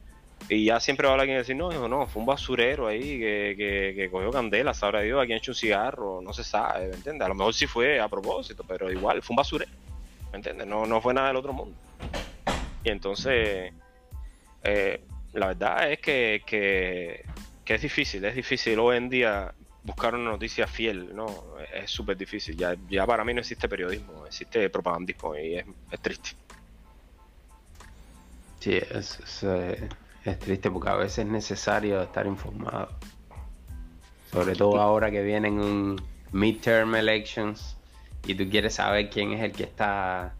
Y ya siempre va a alguien decir, no, hijo, no, fue un basurero ahí que, que, que cogió candela, sabrá Dios a quien hecho un cigarro, no se sabe, ¿me entiendes? A lo mejor sí fue a propósito, pero igual, fue un basurero, ¿me entiendes? No, no fue nada del otro mundo. Y entonces, eh, la verdad es que, que, es difícil, es difícil hoy en día buscar una noticia fiel, ¿no? Es súper difícil. Ya, ya para mí no existe periodismo, existe propagandismo y es, es triste. Sí, es, es, eh, es triste porque a veces es necesario estar informado. Sobre todo ahora que vienen un midterm elections y tú quieres saber quién es el que está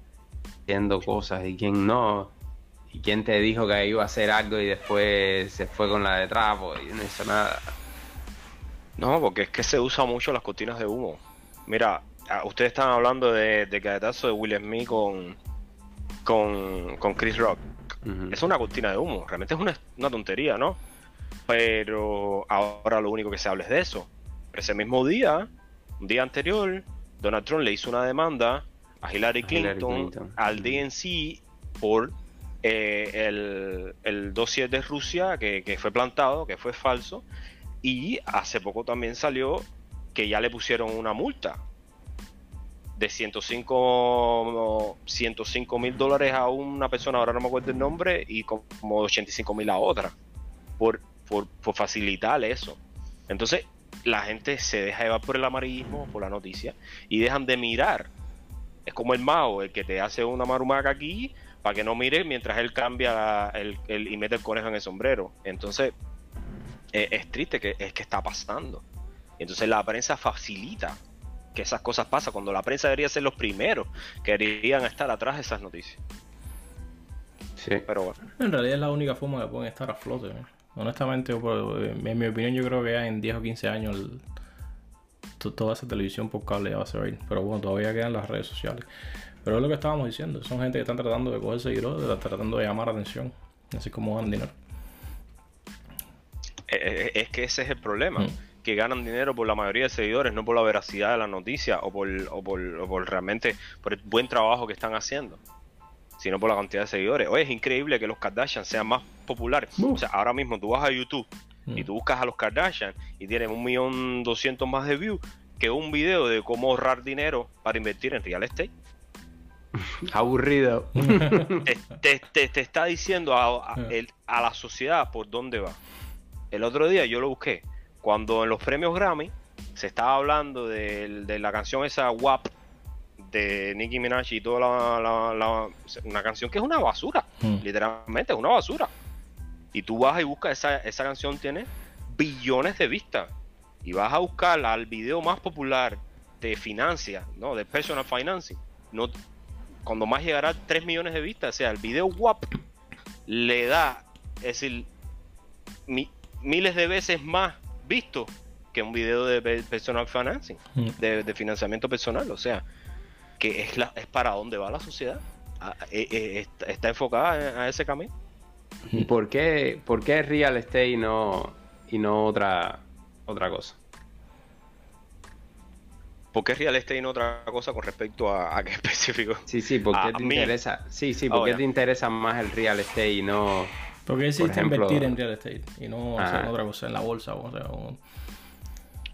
haciendo cosas y quién no. Y quién te dijo que iba a hacer algo y después se fue con la de trapo y no hizo nada. No, porque es que se usa mucho las cortinas de humo. Mira, ustedes están hablando de, de cadetazo de Will Smith con, con, con Chris Rock. Es una cortina de humo, realmente es una, una tontería, ¿no? Pero ahora lo único que se habla es de eso. Pero ese mismo día, un día anterior, Donald Trump le hizo una demanda a Hillary A Hillary Clinton, al. DNC por eh, el, el dossier de Rusia que, que fue plantado, que fue falso. Y hace poco también salió que ya le pusieron una multa de 105 mil dólares a una persona, ahora no me acuerdo el nombre, y como 85 mil a otra, por, por, por facilitar eso. Entonces, la gente se deja llevar por el amarillismo, por la noticia, y dejan de mirar. Es como el mago, el que te hace una marumaca aquí para que no mires mientras él cambia el, el- y mete el conejo en el sombrero. Entonces, eh, es triste que es que está pasando. Y entonces la prensa facilita que esas cosas pasan cuando la prensa debería ser los primeros que deberían estar atrás de esas noticias. Sí. Pero bueno, En realidad es la única forma que pueden estar a flote. Honestamente, yo por- en mi opinión, yo creo que ya en 10 o 15 años el- toda esa televisión por cable ya va a ser Pero bueno, todavía quedan las redes sociales. Pero es lo que estábamos diciendo. Son gente que están tratando de coger seguidores, tratando de llamar atención. Así como ganan dinero. eh, eh, es que ese es el problema. Mm. Que ganan dinero por la mayoría de seguidores, no por la veracidad de la noticia o por, o por, o por realmente por el buen trabajo que están haciendo, sino por la cantidad de seguidores. Oye, es increíble que los Kardashian sean más populares. Uh. O sea, ahora mismo tú vas a YouTube Mm. y tú buscas a los Kardashian y tienen un millón doscientos más de views que un video de cómo ahorrar dinero para invertir en real estate. Aburrido. te, te- te- te está diciendo a, a- el- a la sociedad por dónde va. El otro día yo lo busqué. Cuando en los premios Grammy se estaba hablando del- de, la canción esa WAP de Nicki Minaj y toda la, la- la- una canción que es una basura, Mm. literalmente es una basura. Y tú vas y buscas esa, esa canción tiene billones de vistas y vas a buscar al video más popular de financia, no, de personal financing, no cuando más llegará 3 millones de vistas, o sea, el video WAP le da, es decir, mi- miles de veces más visto que un video de pe- personal financing, Mm. de, de financiamiento personal, o sea, que es, la, es para dónde va la sociedad, A- eh, eh, está, está enfocada a, a ese camino. ¿Y por qué, por qué real estate y no, y no otra, otra cosa? ¿Por qué real estate y no otra cosa con respecto a, a qué específico? Sí, sí, ¿por qué A te mí. interesa? Sí, sí, ¿por qué ya. te interesa más el real estate y no... Porque decidiste ejemplo- invertir en real estate y no hacer Ah. otra cosa, en la bolsa o sea, o-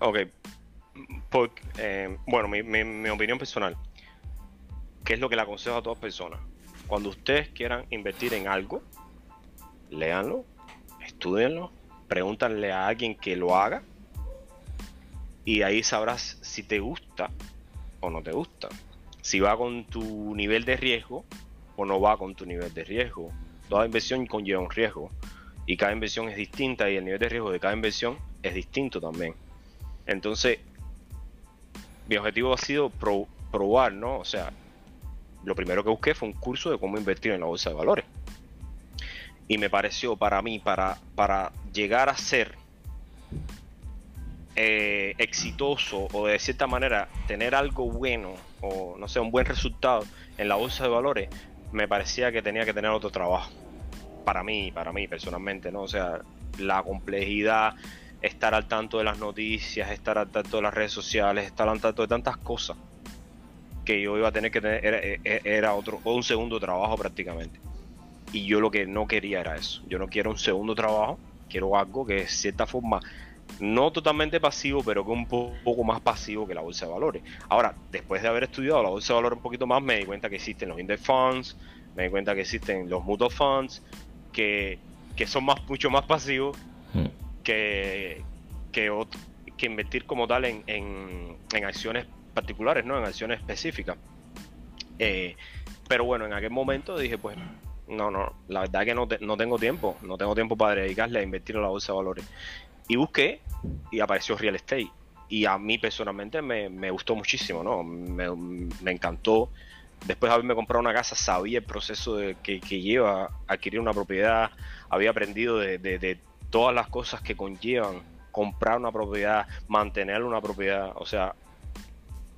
Ok, por- eh, bueno, mi, mi- mi opinión personal, ¿qué es lo que le aconsejo a todas personas? Cuando ustedes quieran invertir en algo, léanlo, estudienlo, pregúntanle a alguien que lo haga y ahí sabrás si te gusta o no te gusta. Si va con tu nivel de riesgo o no va con tu nivel de riesgo. Toda inversión conlleva un riesgo y cada inversión es distinta y el nivel de riesgo de cada inversión es distinto también. Entonces, mi objetivo ha sido pro- probar, ¿no? O sea, lo primero que busqué fue un curso de cómo invertir en la bolsa de valores. Y me pareció para mí, para, para llegar a ser eh, exitoso o de cierta manera tener algo bueno o no sé, un buen resultado en la bolsa de valores, me parecía que tenía que tener otro trabajo. Para mí, para mí personalmente, ¿no? O sea, la complejidad, estar al tanto de las noticias, estar al tanto de las redes sociales, estar al tanto de tantas cosas que yo iba a tener que tener, era, era otro, un segundo trabajo prácticamente. Y yo lo que no quería era eso. Yo no quiero un segundo trabajo, quiero algo que de cierta forma no totalmente pasivo, pero que un poco más pasivo que la bolsa de valores. Ahora, después de haber estudiado la bolsa de valores un poquito más, me di cuenta que existen los index funds, me di cuenta que existen los mutual funds, que, son más, mucho más pasivos hmm. que, que, que, invertir como tal en, en, acciones particulares, ¿no? En acciones específicas. Eh, pero bueno, en aquel momento dije, pues, no, no, la verdad es que no, no tengo tiempo, no tengo tiempo para dedicarle a invertir en la bolsa de valores. Y busqué y apareció real estate. Y a mí personalmente me, gustó muchísimo, ¿no? Me, encantó. Después de haberme comprado una casa, sabía el proceso de, que, lleva a adquirir una propiedad. Había aprendido de, todas las cosas que conllevan comprar una propiedad, mantener una propiedad. O sea,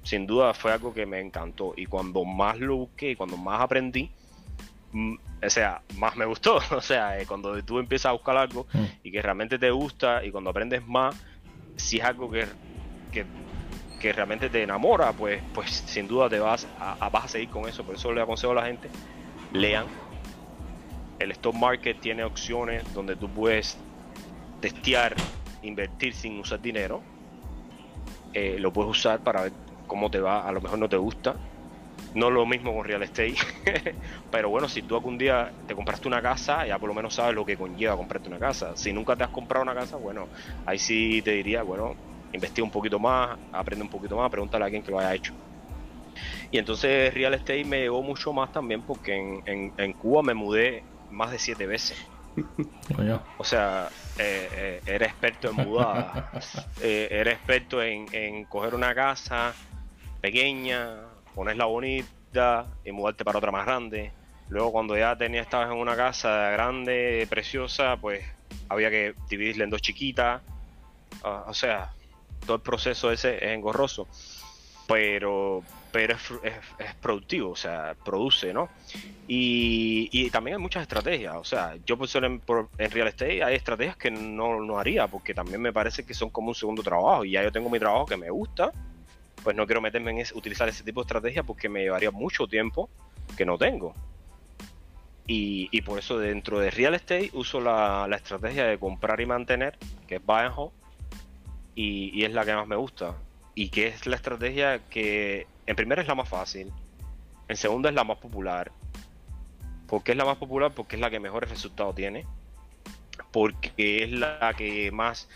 sin duda fue algo que me encantó. Y cuando más lo busqué, cuando más aprendí, o sea, más me gustó. O sea, eh, cuando tú empiezas a buscar algo mm. y que realmente te gusta y cuando aprendes más, si es algo que, que, realmente te enamora, pues, pues sin duda te vas a, vas a seguir con eso. Por eso le aconsejo a la gente, lean. El stock market tiene opciones donde tú puedes testear, invertir sin usar dinero. Eh, lo puedes usar para ver cómo te va. A lo mejor no te gusta, no lo mismo con real estate, pero bueno, si tú algún día te compraste una casa, ya por lo menos sabes lo que conlleva comprarte una casa. Si nunca te has comprado una casa, bueno, ahí sí te diría, bueno, investiga un poquito más, aprende un poquito más, pregúntale a alguien que lo haya hecho. Y entonces real estate me llegó mucho más también porque en, Cuba me mudé más de siete veces. O sea, eh, eh, era experto en mudadas, eh, era experto en, en coger una casa pequeña, ponerla bonita y mudarte para otra más grande. Luego cuando ya tenías, estabas en una casa grande, preciosa, pues había que dividirla en dos chiquitas. Ah, o sea, todo el proceso ese es engorroso. Pero, pero es, productivo, o sea, produce, ¿no? Y, también hay muchas estrategias, o sea, yo por en, en, real estate hay estrategias que no, no haría, porque también me parece que son como un segundo trabajo, y ya yo tengo mi trabajo que me gusta, pues no quiero meterme en utilizar ese tipo de estrategia porque me llevaría mucho tiempo que no tengo. Y, por eso dentro de real estate uso la, estrategia de comprar y mantener, que es buy and hold, y, es la que más me gusta. Y que es la estrategia que en primera es la más fácil, en segunda es la más popular. ¿Por qué es la más popular? Porque es la que mejores resultados tiene, porque es la que más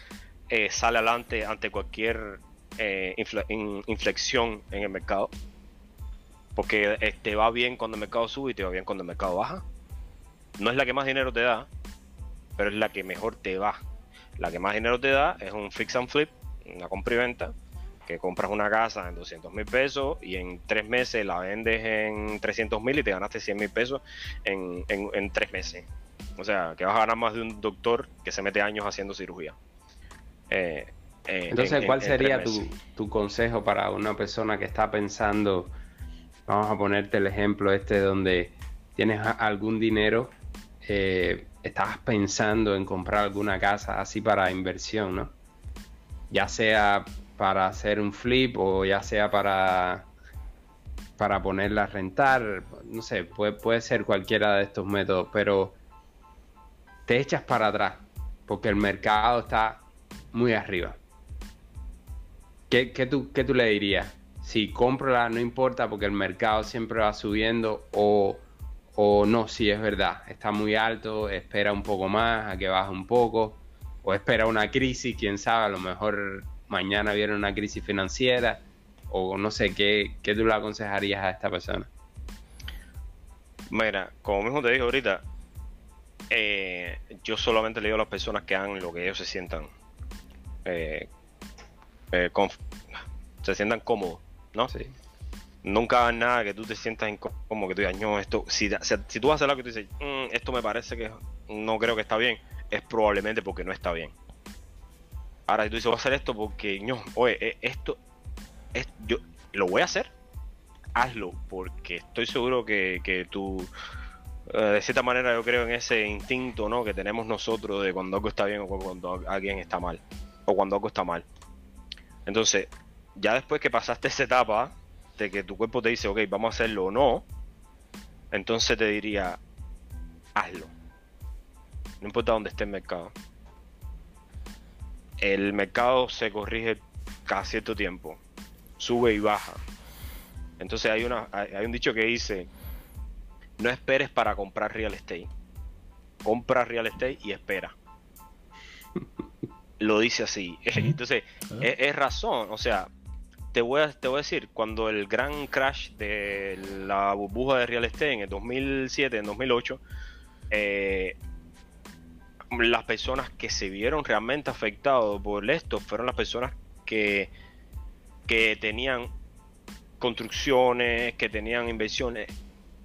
eh, sale adelante ante cualquier eh, inflexión en el mercado. Porque te va bien cuando el mercado sube y te va bien cuando el mercado baja. No es la que más dinero te da, pero es la que mejor te va. La que más dinero te da es un fix and flip, una compra y venta, que compras una casa en 200 mil pesos y en tres meses la vendes en 300 mil y te ganaste 100 mil pesos en, en, tres meses. O sea, que vas a ganar más de un doctor que se mete años haciendo cirugía. Eh, eh, Entonces, ¿cuál sería tu, consejo para una persona que está pensando, vamos a ponerte el ejemplo este donde tienes algún dinero, eh, estás pensando en comprar alguna casa así para inversión, ¿no? Ya sea para hacer un flip o ya sea para, para ponerla a rentar, no sé, puede, puede ser cualquiera de estos métodos, pero te echas para atrás porque el mercado está muy arriba ¿Qué, tú, tú le dirías? Si la no importa porque el mercado siempre va subiendo o, no, si es verdad, está muy alto, espera un poco más, a que baje un poco, o espera una crisis, quién sabe, a lo mejor mañana viene una crisis financiera, o no sé, ¿qué, qué tú le aconsejarías a esta persona? Mira, como mismo te digo ahorita, eh, yo solamente le digo a las personas que hagan lo que ellos se sientan eh, eh, se sientan cómodos, ¿no? Sí. Nunca hagan nada que tú te sientas incómodo, que tú digas, no, esto, si, si tú haces algo que tú dices, mm, esto me parece que no creo que está bien, es probablemente porque no está bien. Ahora tú dices, voy a hacer esto porque, no, oye, eh, esto, es, yo lo voy a hacer, hazlo, porque estoy seguro que, que tú, eh, de cierta manera yo creo en ese instinto, ¿no? Que tenemos nosotros de cuando algo está bien o cuando alguien está mal, o cuando algo está mal. Entonces, ya después que pasaste esa etapa de que tu cuerpo te dice, ok, vamos a hacerlo o no, entonces te diría, hazlo. No importa dónde esté el mercado. El mercado se corrige cada cierto tiempo. Sube y baja. Entonces hay, una, hay un dicho que dice, no esperes para comprar real estate. Compra real estate y espera. Lo dice así. Entonces, ah. es, razón. O sea, te voy, a, te voy a decir, cuando el gran crash de la burbuja de real estate en el 2007, en 2008, eh, las personas que se vieron realmente afectados por esto fueron las personas que, que tenían construcciones, que tenían inversiones.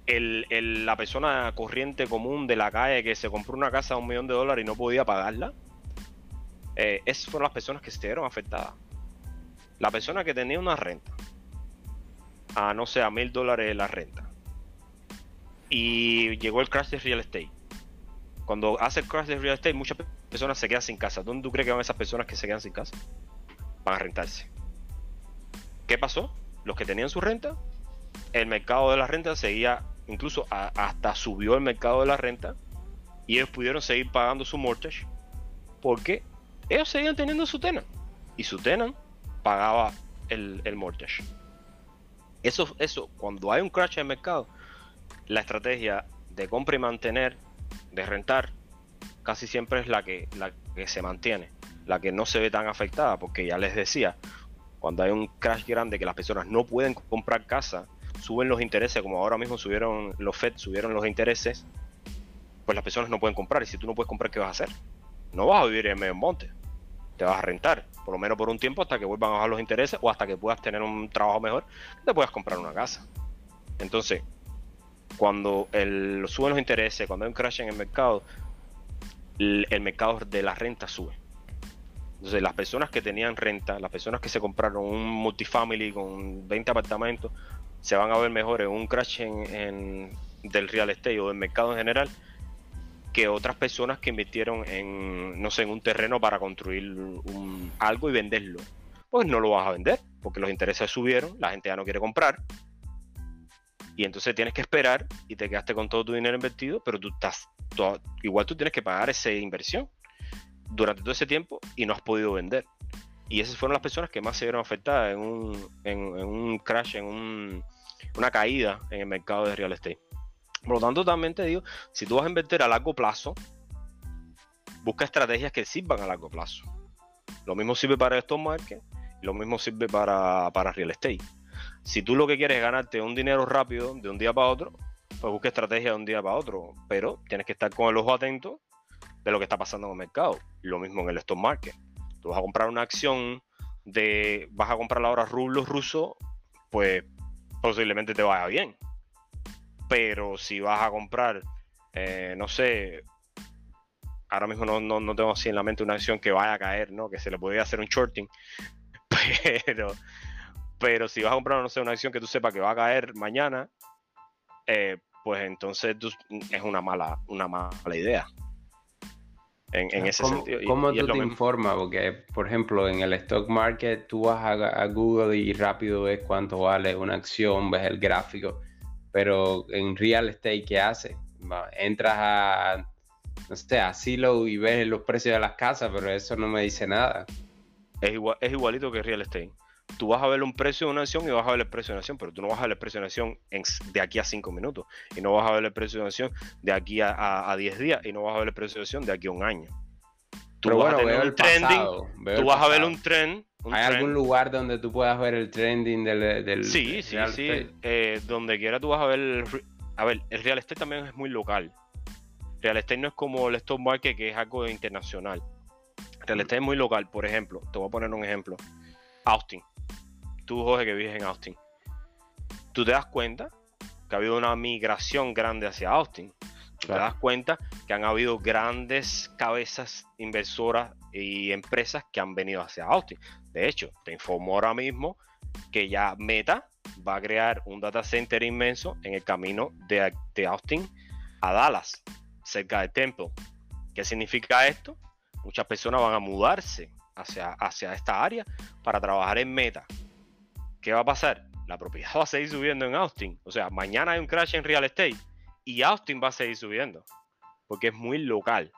El, la persona corriente común de la calle que se compró una casa de un millón de dólares y no podía pagarla, eh, esas fueron las personas que se vieron afectadas. La persona que tenía una renta, a no sé, a mil dólares la renta, y llegó el crash de real estate cuando hace el crash de real estate, muchas personas se quedan sin casa. ¿Dónde tú crees que van esas personas que se quedan sin casa? Van a rentarse. ¿Qué pasó? Los que tenían su renta, el mercado de la renta seguía, incluso hasta subió el mercado de la renta y ellos pudieron seguir pagando su mortgage porque ellos seguían teniendo su tenant y su tenant pagaba el, el mortgage. Eso, eso, cuando hay un crash en el mercado, la estrategia de compra y mantener de rentar casi siempre es la que, la que se mantiene, la que no se ve tan afectada, porque ya les decía, cuando hay un crash grande que las personas no pueden comprar casa, suben los intereses, como ahora mismo subieron los FED, subieron los intereses, pues las personas no pueden comprar. Y si tú no puedes comprar, ¿qué vas a hacer? No vas a vivir en medio monte, te vas a rentar, por lo menos por un tiempo hasta que vuelvan a bajar los intereses o hasta que puedas tener un trabajo mejor, te puedas comprar una casa. Entonces, cuando suben los intereses, cuando hay un crash en el mercado, el, mercado de la renta sube. Entonces, las personas que tenían renta, las personas que se compraron un multifamily con 20 apartamentos, se van a ver mejor en un crash en, del real estate o del mercado en general que otras personas que invirtieron en, no sé, en un terreno para construir algo y venderlo. Pues no lo vas a vender porque los intereses subieron, la gente ya no quiere comprar y entonces tienes que esperar y te quedaste con todo tu dinero invertido, pero tú estás, igual tú tienes que pagar esa inversión durante todo ese tiempo y no has podido vender. Y esas fueron las personas que más se vieron afectadas en un, en, un crash, en una caída en el mercado de real estate. Por lo tanto, también te digo, si tú vas a invertir a largo plazo, busca estrategias que sirvan a largo plazo. Lo mismo sirve para el stock market, lo mismo sirve para, para real estate. Si tú lo que quieres es ganarte un dinero rápido de un día para otro, pues busca estrategia de un día para otro. Pero tienes que estar con el ojo atento de lo que está pasando en el mercado. Lo mismo en el stock market. Tú vas a comprar una acción de. vas a comprar ahora rublos rusos, pues posiblemente te vaya bien. Pero si vas a comprar, eh, no sé, ahora mismo no, no, no, tengo así en la mente una acción que vaya a caer, ¿no? Que se le podría hacer un shorting. Pero pero si vas a comprar, no sé, una acción que tú sepas que va a caer mañana, eh, pues entonces es una mala, una mala idea. En, ese sentido. ¿Cómo tú te informas? Porque, por ejemplo, en el stock market tú vas a, Google y rápido ves cuánto vale una acción, ves el gráfico. Pero en real estate, ¿qué haces? Entras a, no sé, a Silo y ves los precios de las casas, pero eso no me dice nada. Es, igual, es igualito que real estate tú vas a ver un precio de una acción y vas a ver el precio de una acción, pero tú no vas a ver el precio de una acción de aquí a 5 minutos, y no vas a ver el precio de una acción de aquí a 10 días, y no vas a ver el precio de una acción de aquí a un año. Tú vas a tener un trending, tú vas a ver un ¿Hay algún lugar donde tú puedas ver el trending del... del sí, sí, sí. Eh, donde quiera tú vas a ver... a ver, el real estate también es muy local. Real estate no es como el stock market que es algo internacional. Real estate es muy local. Por ejemplo, te voy a poner un ejemplo. Austin tú, Jorge, que vives en Austin, tú te das cuenta que ha habido una migración grande hacia Austin. Tú te das cuenta que han habido grandes cabezas inversoras y empresas que han venido hacia Austin. De hecho, te informo ahora mismo que ya Meta va a crear un data center inmenso en el camino de, Austin a Dallas, cerca de Temple. ¿Qué significa esto? Muchas personas van a mudarse hacia, hacia esta área para trabajar en Meta. ¿Qué va a pasar? La propiedad va a seguir subiendo en Austin. O sea, mañana hay un crash en real estate y Austin va a seguir subiendo porque es muy local.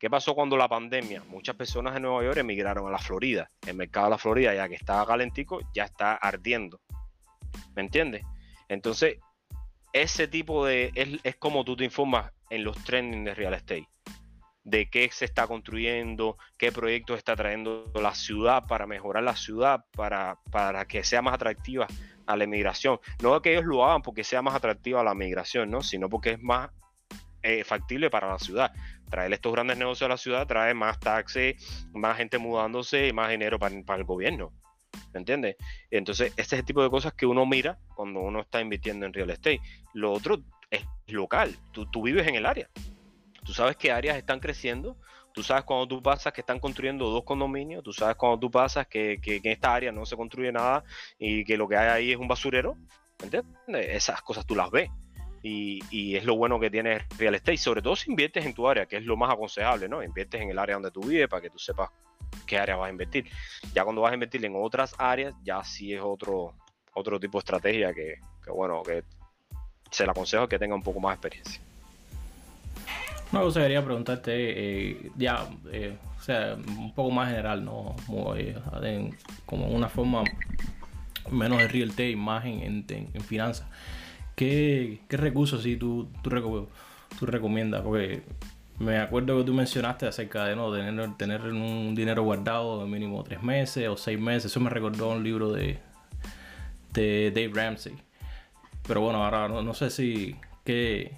¿Qué pasó cuando la pandemia? Muchas personas en Nueva York emigraron a la Florida. El mercado de la Florida, ya que estaba calentico, ya está ardiendo. ¿Me entiendes? Entonces, ese tipo de. Es, como tú te informas en los trending de real estate. De qué se está construyendo, qué proyectos está trayendo la ciudad para mejorar la ciudad, para, para que sea más atractiva a la emigración. No que ellos lo hagan porque sea más atractiva a la migración, ¿no? Sino porque es más eh, factible para la ciudad. Traer estos grandes negocios a la ciudad trae más taxes, más gente mudándose y más dinero para, el gobierno. ¿Me entiendes? Entonces, este es el tipo de cosas que uno mira cuando uno está invirtiendo en real estate. Lo otro es local. Tú, vives en el área. Tú sabes qué áreas están creciendo. Tú sabes cuando tú pasas que están construyendo dos condominios. Tú sabes cuando tú pasas que, que en esta área no se construye nada y que lo que hay ahí es un basurero. ¿Me entiendes? Esas cosas tú las ves. Y, es lo bueno que tiene real estate, sobre todo si inviertes en tu área, que es lo más aconsejable, ¿no? Inviertes en el área donde tú vives para que tú sepas qué área vas a invertir. Ya cuando vas a invertir en otras áreas, ya sí es otro, otro tipo de estrategia que, bueno, que se le aconsejo que tenga un poco más de experiencia. Cosa quería preguntarte, eh, ya, eh, o sea, un poco más general, ¿no? Como, eh, como una forma menos de real estate, más en, en finanzas. ¿Qué, recursos sí tú, tú, recomiendas? Porque me acuerdo que tú mencionaste acerca de no tener, tener un dinero guardado de mínimo tres meses o seis meses. Eso me recordó un libro de, de Dave Ramsey. Pero bueno, ahora no, sé si qué,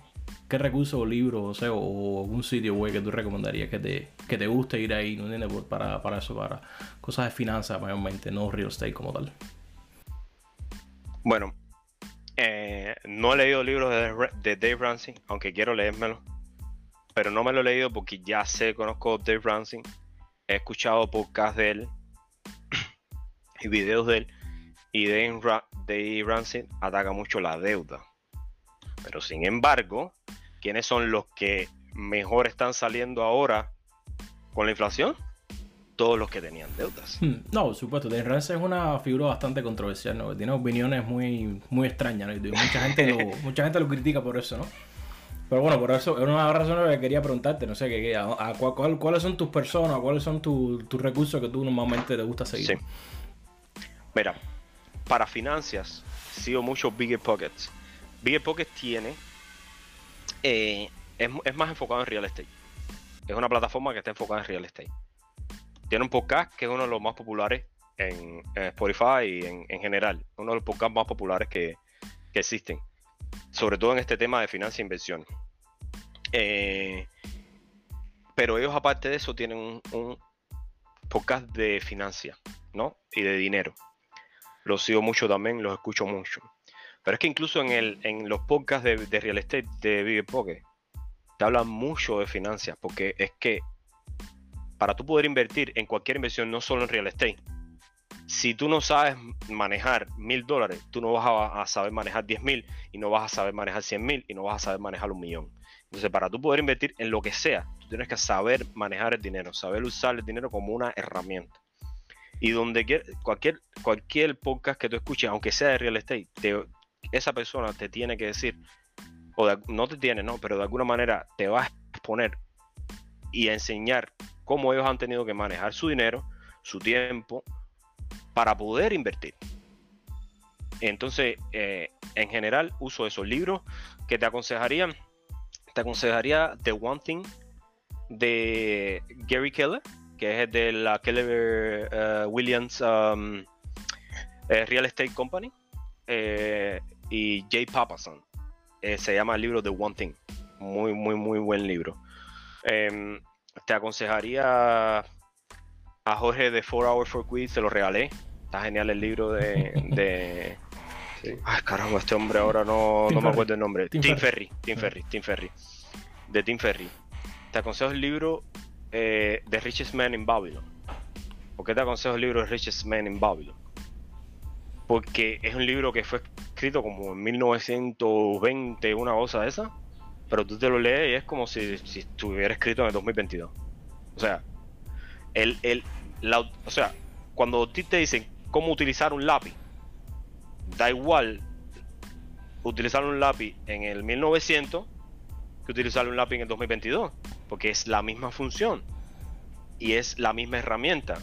qué recursos o libros o, o algún sitio web que tú recomendarías que te, que te guste ir ahí, ¿no Para, para eso, para cosas de finanzas mayormente, no real estate como tal. Bueno, eh, no he leído libros de, Dave Ramsey, aunque quiero leérmelo. Pero no me lo he leído porque ya sé, conozco Dave Ramsey. He escuchado podcasts de él y videos de él. Y Dave, Ramsey ataca mucho la deuda. Pero sin embargo, ¿quiénes son los que mejor están saliendo ahora con la inflación? Todos los que tenían deudas. Hmm. No, por supuesto. Dave Ramsey es una figura bastante controversial, ¿no? Tiene opiniones muy, muy extrañas, ¿no? mucha, gente lo, mucha gente lo critica por eso, ¿no? Pero bueno, por eso es una razón que quería preguntarte, no sé, qué a, ¿cuáles son tus personas, cuáles son tus recursos que tú normalmente te gusta seguir? Sí. Mira, para finanzas, sigo mucho Bigger Pockets. Bigger Pockets tiene, eh, es, es más enfocado en real estate. Es una plataforma que está enfocada en real estate tiene un podcast que es uno de los más populares en, Spotify y en, general, uno de los podcasts más populares que, existen, sobre todo en este tema de finanzas e inversión. Eh, pero ellos aparte de eso tienen un, podcast de finanzas, ¿no? Y de dinero. Los sigo mucho también, los escucho mucho. Pero es que incluso en, el, en los podcasts de, de real estate de Vive Pocket, te hablan mucho de finanzas, porque es que para tú poder invertir en cualquier inversión, no solo en real estate, si tú no sabes manejar mil dólares, tú no vas a, saber manejar diez mil y no vas a saber manejar cien mil y no vas a saber manejar un millón. Entonces, para tú poder invertir en lo que sea, tú tienes que saber manejar el dinero, saber usar el dinero como una herramienta. Y donde cualquier, cualquier podcast que tú escuches, aunque sea de real estate, esa persona te tiene que decir, o no te tiene, no, pero de alguna manera te va a exponer y a enseñar cómo ellos han tenido que manejar su dinero, su tiempo, para poder invertir. Entonces, eh, en general, uso esos libros que te aconsejarían. Te aconsejaría The One Thing de Gary Keller, que es de la Keller eh, Williams um, eh, Real Estate Company, y Jay Papasan. se llama el libro The One Thing. Muy, muy, muy buen libro. Em, te aconsejaría a Jorge de 4 Hours for Quid, se lo regalé. Está genial el libro de. Ay, caramba, este hombre ahora no, no me acuerdo el nombre. Tim, Ferry. Tim Ferry, Tim Ferry. De Tim Ferry. Te aconsejo el libro eh, The Richest Man in Babylon. ¿Por qué te aconsejo el libro The Richest Man in Babylon? Porque es un libro que fue escrito como en 1920, una cosa de esa, pero tú te lo lees y es como si, si estuviera escrito en el 2022. O sea, el, el, o sea, cuando a ti te dicen cómo utilizar un lápiz, da igual utilizar un lápiz en el 1900 que utilizar un lápiz en el 2022, porque es la misma función y es la misma herramienta.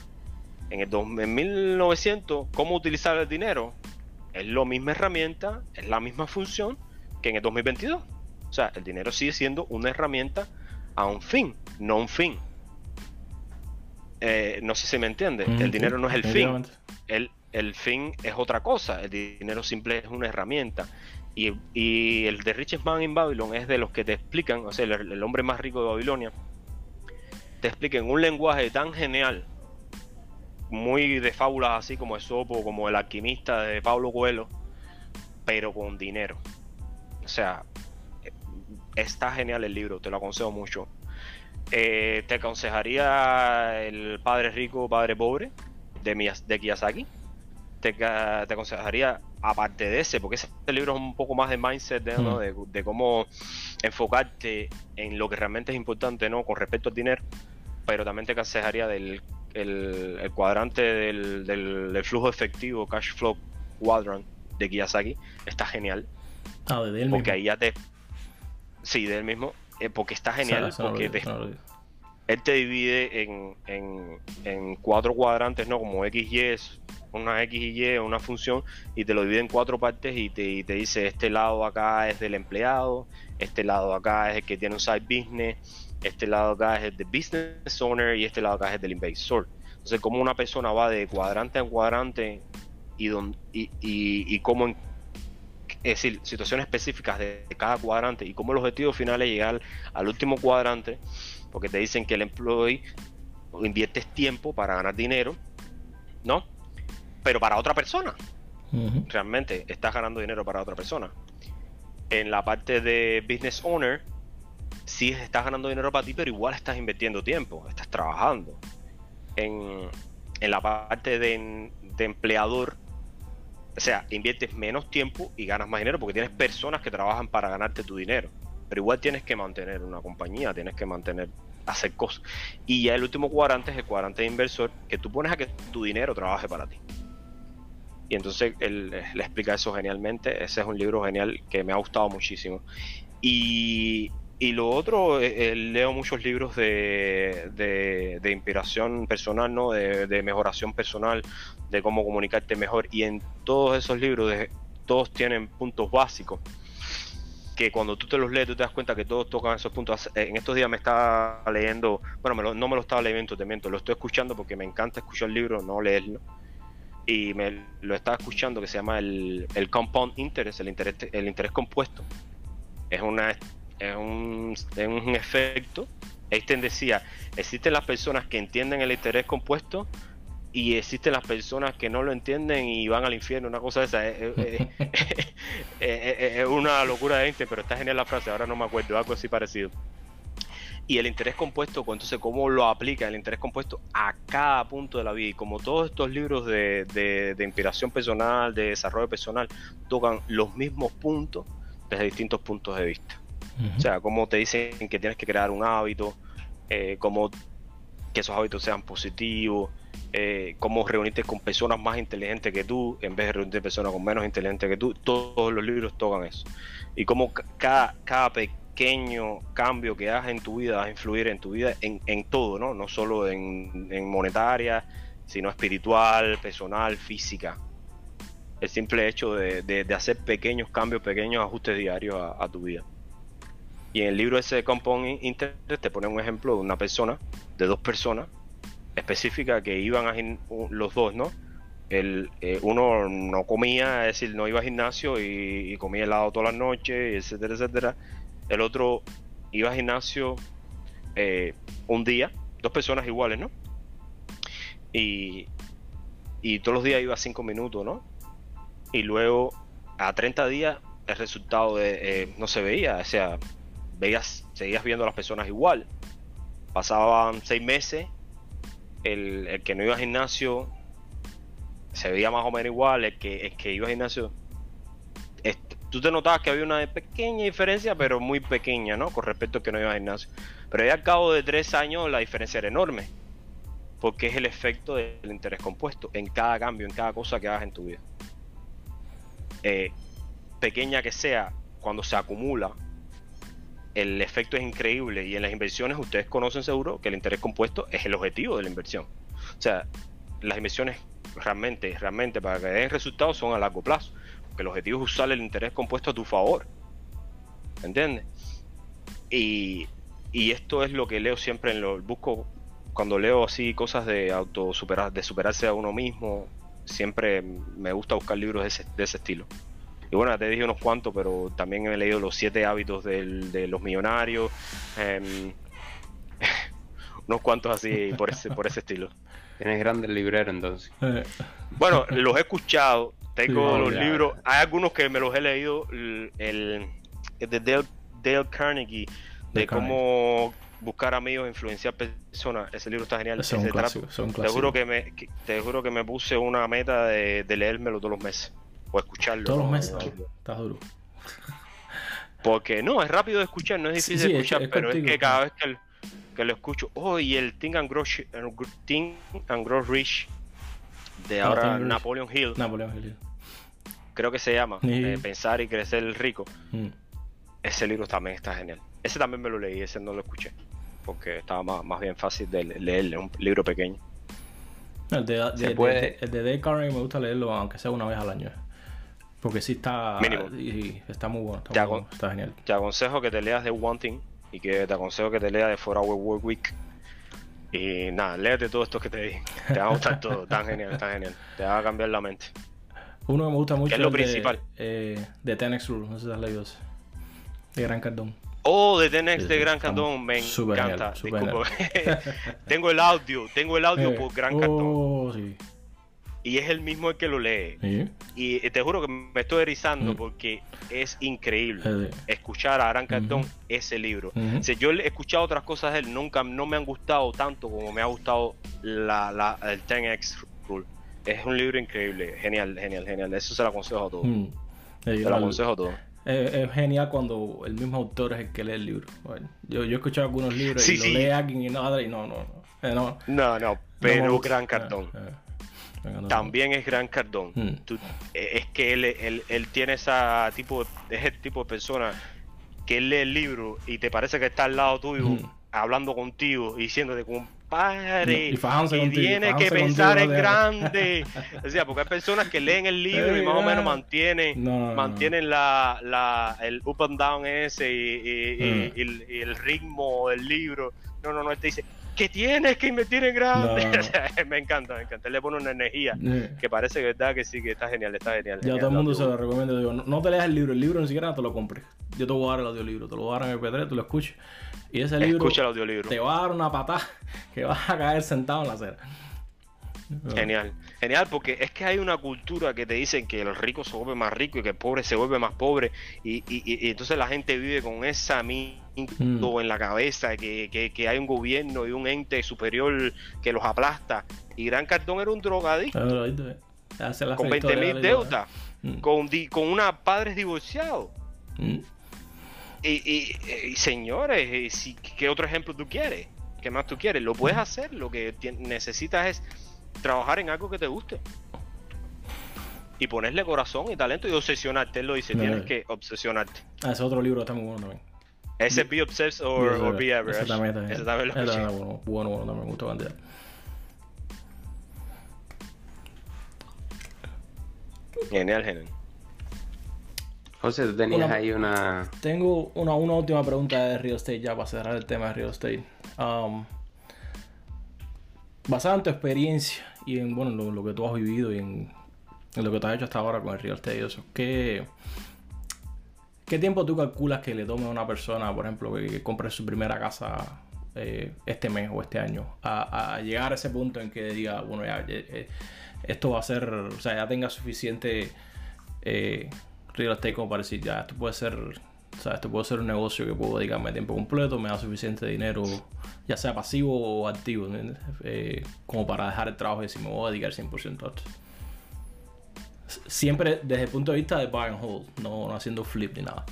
En el 1900, cómo utilizar el dinero es la misma herramienta, es la misma función que en el 2022. O sea, el dinero sigue siendo una herramienta a un fin, no un fin. Eh, no sé si me entiende. el dinero no es el fin. El, el fin es otra cosa. El dinero simple es una herramienta. Y, el de Richest Man in Babylon es de los que te explican, o sea, el, hombre más rico de Babilonia, te explica en un lenguaje tan genial, muy de fábulas así como Esopo, como el alquimista de Pablo Coelho, pero con dinero. O sea, está genial el libro, te lo aconsejo mucho. Eh, te aconsejaría el Padre Rico, Padre Pobre de, de Kiyosaki. Te, te, aconsejaría, aparte de ese, porque ese libro es un poco más de mindset, mm. de, cómo enfocarte en lo que realmente es importante ¿no? con respecto al dinero, pero también te aconsejaría del el, cuadrante del, del, flujo efectivo, cash flow quadrant de Kiyosaki. Está genial. Ah, de Porque ahí ya te... Sí, de él mismo eh, porque está genial, porque él te divide en, cuatro cuadrantes, ¿no? Como X, Y, una X y Y, una función, y te lo divide en cuatro partes y te, te dice, este lado acá es del empleado, este lado acá es el que tiene un side business, este lado acá es el de business owner y este lado acá es el del inversor. Entonces, como una persona va de cuadrante en cuadrante y, don, y, y, y cómo es decir, situaciones específicas de, cada cuadrante y cómo el objetivo final es llegar al último cuadrante, porque te dicen que el employee inviertes tiempo para ganar dinero, ¿no? Pero para otra persona. Realmente estás ganando dinero para otra persona. En la parte de business owner, sí estás ganando dinero para ti, pero igual estás invirtiendo tiempo, estás trabajando. En, la parte de, de empleador, o sea, inviertes menos tiempo y ganas más dinero porque tienes personas que trabajan para ganarte tu dinero. Pero igual tienes que mantener una compañía, tienes que mantener, hacer cosas. Y ya el último cuadrante es el cuadrante de inversor, que tú pones a que tu dinero trabaje para ti. Y entonces él, le explica eso genialmente. Ese es un libro genial que me ha gustado muchísimo. Y y lo otro, eh, eh, leo muchos libros de, de, inspiración personal, ¿no? De, de, mejoración personal, de cómo comunicarte mejor. Y en todos esos libros, todos tienen puntos básicos. Que cuando tú te los lees, tú te das cuenta que todos tocan esos puntos. En estos días me estaba leyendo, bueno, no me lo estaba leyendo, te miento, lo estoy escuchando porque me encanta escuchar el libro, no leerlo. Y me lo estaba escuchando que se llama el, el Compound Interest, el interés, el interés compuesto. Es una es un, un efecto. Einstein decía, existen las personas que entienden el interés compuesto y existen las personas que no lo entienden y van al infierno, una cosa de esa. Es, una locura de Einstein, pero está genial la frase, ahora no me acuerdo, algo así parecido. Y el interés compuesto, pues, entonces, ¿cómo lo aplica el interés compuesto a cada punto de la vida? Y como todos estos libros de, de, de inspiración personal, de desarrollo personal, tocan los mismos puntos desde distintos puntos de vista. O sea, cómo te dicen que tienes que crear un hábito, eh, cómo que esos hábitos sean positivos, eh, cómo reunirte con personas más inteligentes que tú en vez de reunirte con personas con menos inteligentes que tú. Todos los libros tocan eso. Y cómo cada, cada pequeño cambio que hagas en tu vida va a influir en tu vida en, en todo, ¿no? No solo en, monetaria, sino espiritual, personal, física. El simple hecho de, de, hacer pequeños cambios, pequeños ajustes diarios a tu vida. Y en el libro ese de Compound Interest te pone un ejemplo de una persona, de dos personas específicas que iban a los dos, ¿no? El, eh, uno no comía, es decir, no iba al gimnasio y, comía helado todas las noches, etcétera, etcétera. El otro iba al gimnasio eh, un día, dos personas iguales, ¿no? Y, y todos los días iba cinco minutos, ¿no? Y luego a 30 días el resultado de, eh, no se veía, o sea, veías, seguías viendo a las personas igual. Pasaban seis meses, el, el que no iba al gimnasio se veía más o menos igual, el que, el que iba al gimnasio, tú te notabas que había una pequeña diferencia, pero muy pequeña, ¿no? Con respecto al que no iba al gimnasio. Pero ya al cabo de tres años la diferencia era enorme, porque es el efecto del interés compuesto en cada cambio, en cada cosa que hagas en tu vida. Eh, pequeña que sea, cuando se acumula, el efecto es increíble y en las inversiones ustedes conocen seguro que el interés compuesto es el objetivo de la inversión. O sea, las inversiones realmente, realmente para que den resultados son a largo plazo, porque el objetivo es usar el interés compuesto a tu favor. ¿Entiendes? Y, y esto es lo que leo siempre en lo busco cuando leo así cosas de auto superar, de superarse a uno mismo, siempre me gusta buscar libros de ese, de ese estilo. Y bueno, te dije unos cuantos, pero también he leído los siete hábitos del- de los millonarios. em, unos cuantos así por ese, por ese estilo. Tienes grandes libreros entonces. Eh, Bueno, los he escuchado. Tengo Sí, los ya. libros. Hay algunos que me los he leído. El, de Dale, Dale Carnegie. De Dale cómo buscar amigos, influenciar personas. Ese libro está genial. clásico, te juro que me, que- te juro que me puse una meta de, de leérmelo todos los meses. O escucharlo. Todos los ¿no? meses, estás duro. Porque no, es rápido de escuchar, no es difícil sí, de es- escuchar, es pero es que cada vez que, el- que lo escucho, oh, y el Think and Grow, Think and Grow Rich de Ah, ahora Rich. Napoleon Hill, Napoleón Hill. creo que se llama, Sí. eh, Pensar y Crecer el Rico. Mm. Ese libro también está genial. Ese también me lo leí, ese no lo escuché, porque estaba más, más bien fácil de le- leerle, un libro pequeño. El de, de, puede- de- el de Dale Carnegie me gusta leerlo aunque sea una vez al año. Porque sí está. Mínimo. Y, está muy bueno. Está, muy bueno, está genial. Te aconsejo que te leas de One Thing y que te aconsejo que te leas de 4 Hour Work Week. Y nada, léete todo esto que te di. Te va a gustar todo, tan genial, tan genial. Te va a cambiar la mente. Uno que me gusta mucho es lo el de- principal? eh, de Tenex Rule. No sé si has leído ese. De Gran Cardón. Oh, de Tenex Sí, de Gran Cardón, me encanta. genial, Disculpa. tengo el audio, tengo el audio Eh, por Gran Cardón. Oh, sí. Y es el mismo el que lo lee. Sí. Y te juro que me estoy erizando porque es increíble escuchar a Gran Cardón ese libro. O sea, yo he escuchado otras cosas de él, nunca no me han gustado tanto como me ha gustado la, la, el 10X Rule. Es un libro increíble, genial, genial, genial. Eso se lo aconsejo a todos. mm. Se lo aconsejo a todos. Es, es genial cuando el mismo autor es el que lee el libro. Bueno, yo, yo he escuchado algunos libros Sí, y sí. lo lee alguien y no, y no, no, no. Eh, no, No, no, no pero gusta. Gran Eh, eh, me encanta. También es Gran Cardón. Mm. Tú- eh, es que él, él, él tiene esa tipo, es el tipo de persona que él lee el libro y te parece que está al lado tuyo, Mm. hablando contigo, y diciéndote, compadre, Y fajándose que pensar contigo, en grande. o sea, porque hay personas que leen el libro y más o menos mantienen, No, mantienen la, la, el up and down ese y, y- y- y el, y el ritmo del libro. No, no, no, él te dice que tienes que invertir en grande. No, no. O sea, me encanta, me encanta. Él le pone una energía que parece que verdad que sí, que está genial, está genial. Ya genial, todo el mundo se lo recomiendo. Digo, no, no te leas el libro, el libro ni siquiera te lo compres. Yo te voy a dar el audiolibro, te lo voy a dar en MP3, tú lo escuchas. Y ese libro Escucha el audiolibro. te va a dar una patada que vas a caer sentado en la acera. Genial, genial, porque es que hay una cultura que te dicen que el rico se vuelve más rico y que el pobre se vuelve más pobre, y, y- y- entonces la gente vive con esa mito Mm. En la cabeza, que, que- que hay un gobierno y un ente superior que los aplasta. Y Gran Cardón era un drogadicto con fe 20 historia mil deudas, Mm. con, con una padres divorciados. Mm. Y, y- y, señores, eh, si, ¿qué otro ejemplo tú quieres? ¿Qué más tú quieres? Lo puedes hacer, lo que necesitas es trabajar en algo que te guste. Y ponerle corazón y talento y obsesionarte. Él lo dice, No, tienes no. que obsesionarte. Ah, ese otro libro está muy bueno también. Ese Be Obsessed or, or Be Average. ese también está Ese genial. también lo Ese escuché. está bueno, bueno, bueno, también me gustó cantidad. Genial, genial. José, tú tenías Una- ahí una... Tengo una, una última pregunta de real estate ya para cerrar el tema de real estate. Um, basada en tu experiencia y en bueno, lo, lo que tú has vivido y en, en lo que tú has hecho hasta ahora con el real estate y eso, ¿qué, ¿qué tiempo tú calculas que le tome a una persona, por ejemplo, que, compre su primera casa eh, este mes o este año, a, a llegar a ese punto en que diga, bueno, ya, eh, esto va a ser, o sea, ya tenga suficiente eh, real estate como para decir, ya, esto puede ser O sea, este puede ser un negocio que puedo dedicarme tiempo completo, me da suficiente dinero, ya sea pasivo o activo, eh, como para dejar el trabajo y decir, me voy a dedicar 100% a esto. Siempre desde el punto de vista de buy and hold, no, haciendo flip ni nada.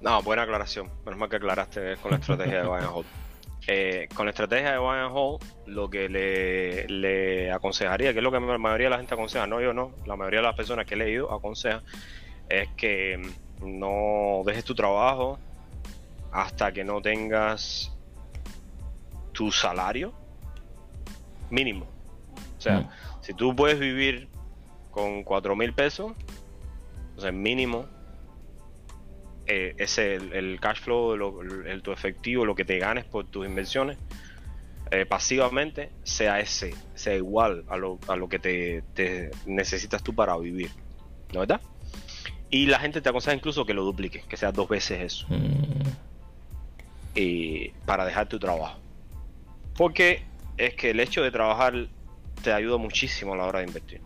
No, buena aclaración. Menos mal que aclaraste con la estrategia de buy and hold. Eh, con la estrategia de buy and hold, lo que le, le, aconsejaría, que es lo que la mayoría de la gente aconseja, no yo no, la mayoría de las personas que he leído aconseja, es que no dejes tu trabajo hasta que no tengas tu salario mínimo. O sea, mm. Si tú puedes vivir con cuatro mil pesos, o sea, mínimo, eh, ese el, cash flow, el, tu efectivo, lo que te ganes por tus inversiones, eh, pasivamente, sea ese, sea igual a lo, a lo que te, te necesitas tú para vivir. ¿No verdad? Y la gente te aconseja incluso que lo duplique, que sea dos veces eso. Mm. Y para dejar tu trabajo. Porque es que el hecho de trabajar te ayuda muchísimo a la hora de invertir.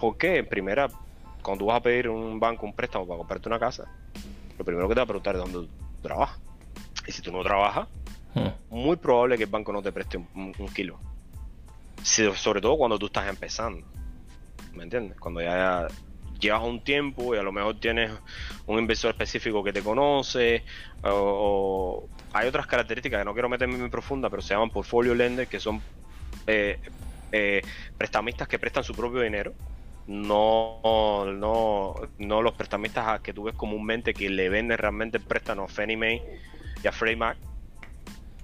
Porque, en primera, cuando tú vas a pedir un banco un préstamo para comprarte una casa, lo primero que te va a preguntar es dónde trabajas. Y si tú no trabajas, mm. muy probable que el banco no te preste un, kilo. sobre todo cuando tú estás empezando. ¿Me entiendes? Cuando ya llevas un tiempo y a lo mejor tienes un inversor específico que te conoce o, hay otras características que no quiero meterme muy profunda pero se llaman portfolio lenders que son eh, eh, prestamistas que prestan su propio dinero no, no, no los prestamistas que tú ves comúnmente que le venden realmente el préstamo a Fannie Mae y a Freddie Mac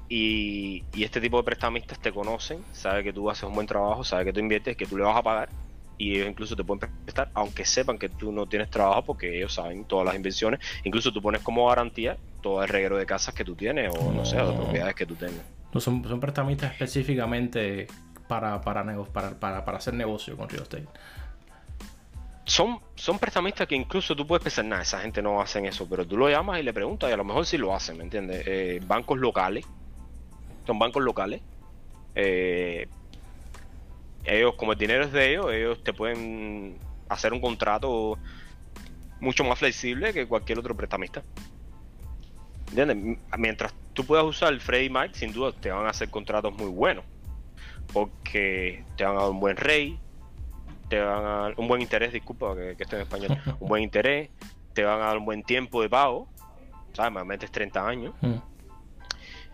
y, y, este tipo de prestamistas te conocen, sabe que tú haces un buen trabajo, sabe que tú inviertes, que tú le vas a pagar y ellos incluso te pueden prestar, aunque sepan que tú no tienes trabajo, porque ellos saben todas las inversiones. Incluso tú pones como garantía todo el reguero de casas que tú tienes o no, sé, de propiedades que tú tengas. No, son, son prestamistas específicamente para, para, para, hacer negocio con real estate. Son, son prestamistas que incluso tú puedes pensar, nada, esa gente no hacen eso, pero tú lo llamas y le preguntas y a lo mejor sí lo hacen, ¿me entiendes? Eh, bancos locales, son bancos locales, eh, ellos, como el dinero es de ellos, ellos te pueden hacer un contrato mucho más flexible que cualquier otro prestamista. ¿Entiendes? Mientras tú puedas usar el Freddy Mac, sin duda te van a hacer contratos muy buenos. Porque te van a dar un buen rey, te van a dar un buen interés, disculpa que, que esté en español, un buen interés, te van a dar un buen tiempo de pago, ¿sabes? Normalmente es 30 años. Mm.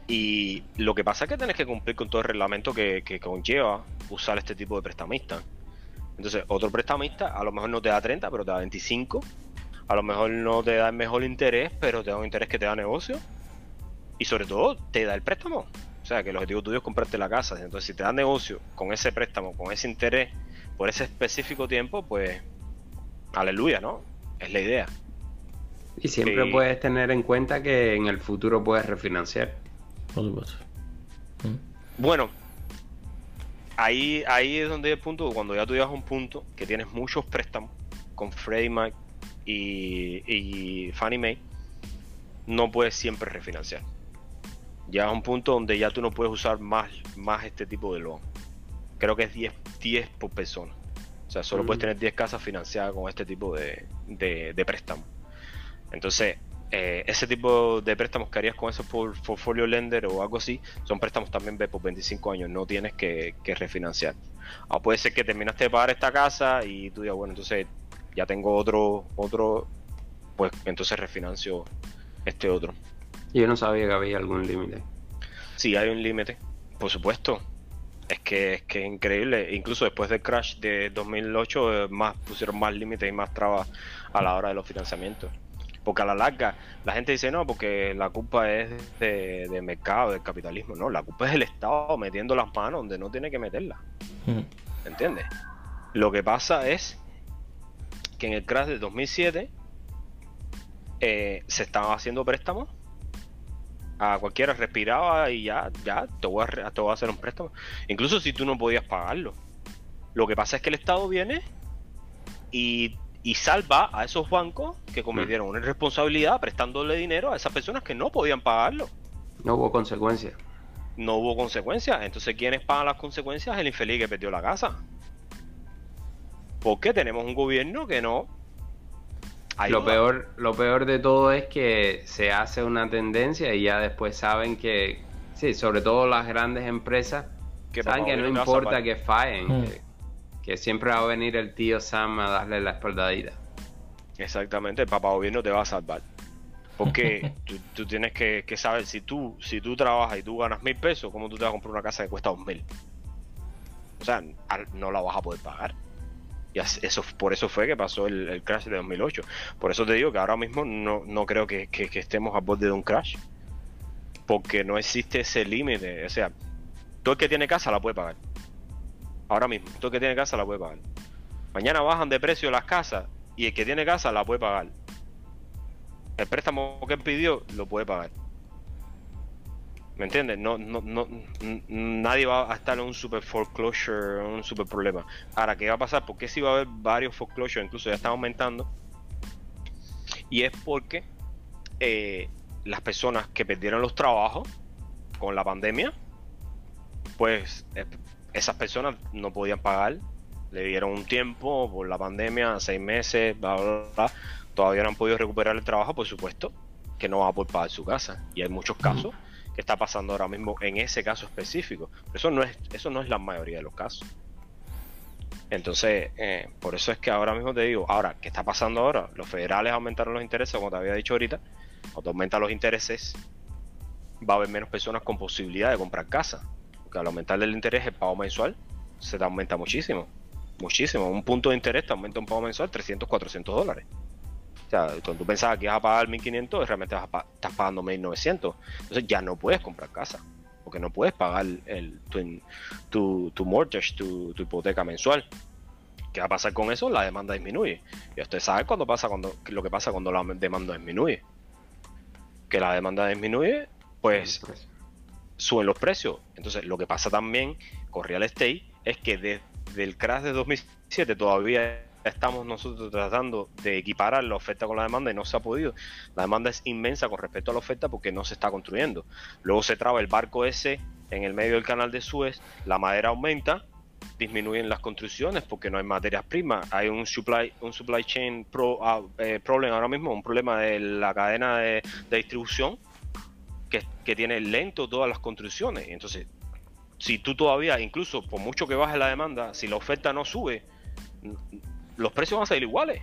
Y lo que pasa es que tienes que cumplir con todo el reglamento que, conlleva usar este tipo de prestamista. Entonces, otro prestamista a lo mejor no te da 30, pero te da 25. A lo mejor no te da el mejor interés, pero te da un interés que te da negocio. Y sobre todo, te da el préstamo. O sea, que el objetivo tuyo es comprarte la casa. Entonces, si te da negocio con ese préstamo, con ese interés, por ese específico tiempo, pues, aleluya, ¿no? Es la idea. Y siempre puedes tener en cuenta que en el futuro puedes refinanciar. Mm. Bueno, ahí, ahí es donde el punto, cuando ya tú llegas a un punto que tienes muchos préstamos con Freddie Mac y, y Fannie Mae, no puedes siempre refinanciar. Llegas a un punto donde ya tú no puedes usar más, más este tipo de loan. Creo que es 10, 10 por persona. O sea, solo puedes mm. tener 10 casas financiadas con este tipo de, de, de préstamo. Entonces, eh, ese tipo de préstamos que harías con esos portfolio lender o algo así, son préstamos también B por 25 años, no tienes que, refinanciar. O puede ser que terminaste de pagar esta casa y tú digas, bueno, entonces ya tengo otro, otro, pues entonces refinancio este otro. Yo no sabía que había algún límite. Sí, hay un límite, por supuesto. Es que, es que es increíble. Incluso después del crash de 2008, eh, más pusieron más límites y más trabas a la hora de los financiamientos. Porque a la larga la gente dice, no, porque la culpa es de, mercado, del capitalismo. No, la culpa es del Estado metiendo las manos donde no tiene que meterlas. ¿Me ¿Entiendes? Lo que pasa es que en el crash de 2007 eh, se estaban haciendo préstamos. A cualquiera respiraba y ya, ya, te voy, a, te voy a hacer un préstamo. Incluso si tú no podías pagarlo. Lo que pasa es que el Estado viene y y salva a esos bancos que cometieron una irresponsabilidad prestándole dinero a esas personas que no podían pagarlo. No hubo consecuencias. No hubo consecuencias. Entonces, ¿quiénes pagan las consecuencias? El infeliz que perdió la casa. Porque tenemos un gobierno que no lo, peor, lo peor de todo es que se hace una tendencia y ya después saben que, sí, sobre todo las grandes empresas, que saben que no importa que fallen, hmm. que, siempre va a venir el tío Sam a darle la espaldadita. Exactamente, el papá gobierno te va a salvar. Porque tú, tienes que, saber, si tú, si tú trabajas y tú ganas mil pesos, ¿cómo tú te vas a comprar una casa que cuesta dos mil? O sea, no la vas a poder pagar. Eso, por eso fue que pasó el, crash de 2008. Por eso te digo que ahora mismo no, no creo que, estemos a borde de un crash. Porque no existe ese límite. O sea, todo el que tiene casa la puede pagar. Ahora mismo, todo el que tiene casa la puede pagar. Mañana bajan de precio las casas y el que tiene casa la puede pagar. El préstamo que pidió lo puede pagar. ¿Me entiendes? No, no, no, nadie va a estar en un super foreclosure, un super problema. Ahora, ¿qué va a pasar? Porque si va a haber varios foreclosures, incluso ya están aumentando. Y es porque eh, las personas que perdieron los trabajos con la pandemia, pues eh, esas personas no podían pagar. Le dieron un tiempo por la pandemia, seis meses, bla, bla, bla. Todavía no han podido recuperar el trabajo, por supuesto, que no va a poder pagar su casa. Y hay muchos casos está pasando ahora mismo en ese caso específico. eso no es, eso no es la mayoría de los casos. Entonces, eh, por eso es que ahora mismo te digo, ahora, ¿qué está pasando ahora? Los federales aumentaron los intereses, como te había dicho ahorita. Cuando aumentan los intereses, va a haber menos personas con posibilidad de comprar casa. Porque al aumentar el interés, el pago mensual se te aumenta muchísimo. Muchísimo. Un punto de interés te aumenta un pago mensual 300, 400 dólares. O sea, cuando tú pensabas que ibas a pagar 1500, realmente estás pagando 1900. Entonces ya no puedes comprar casa. Porque no puedes pagar el, tu, tu, mortgage, tu, hipoteca mensual. ¿Qué va a pasar con eso? La demanda disminuye. Y usted sabe cuando pasa cuando, lo que pasa cuando la demanda disminuye. Que la demanda disminuye, pues suben los precios. Entonces, lo que pasa también con real estate es que desde el crash de 2007 todavía estamos nosotros tratando de equiparar la oferta con la demanda y no se ha podido. La demanda es inmensa con respecto a la oferta porque no se está construyendo. Luego se traba el barco ese en el medio del canal de Suez, la madera aumenta, disminuyen las construcciones porque no hay materias primas, hay un supply, un supply chain pro, eh, problem ahora mismo, un problema de la cadena de, distribución que, que, tiene lento todas las construcciones. Entonces, si tú todavía, incluso por mucho que baje la demanda, si la oferta no sube, los precios van a ser iguales.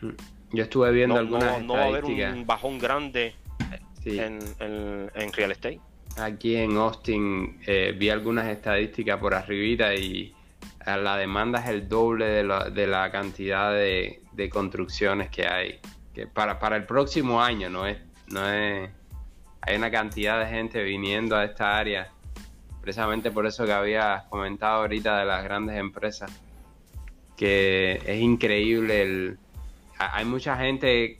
Hmm. Yo estuve viendo algunas no, no va a haber un bajón grande en, real estate. Aquí en Austin eh, vi algunas estadísticas por arribita y eh, la demanda es el doble de la, de la cantidad de, construcciones que hay. Que para, para el próximo año no es, no es. Hay una cantidad de gente viniendo a esta área. Precisamente por eso que había comentado ahorita de las grandes empresas que es increíble. El, hay mucha gente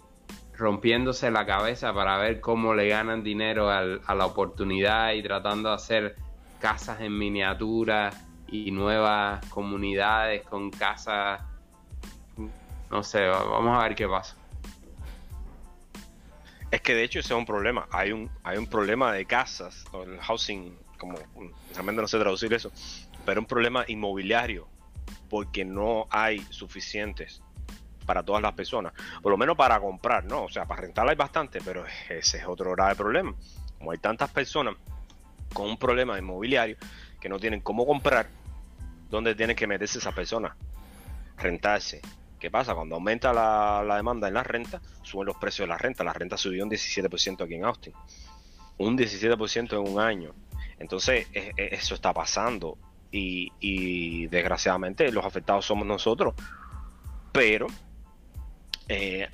rompiéndose la cabeza para ver cómo le ganan dinero a la oportunidad y tratando de hacer casas en miniatura y nuevas comunidades con casas. No sé, vamos a ver qué pasa. Es que de hecho ese es un problema. Hay un, hay un problema de casas, el housing, como realmente no sé traducir eso, pero un problema inmobiliario porque no hay suficientes para todas las personas. Por lo menos para comprar, ¿no? O sea, para rentar hay bastante, pero ese es otro grave problema. Como hay tantas personas con un problema inmobiliario que no tienen cómo comprar, ¿dónde tienen que meterse esas personas? Rentarse. ¿Qué pasa? Cuando aumenta la, demanda en la renta, suben los precios de la renta. La renta subió un 17% aquí en Austin. Un 17% en un año. Entonces, e, e, eso está pasando y, desgraciadamente los afectados somos nosotros. Pero eh,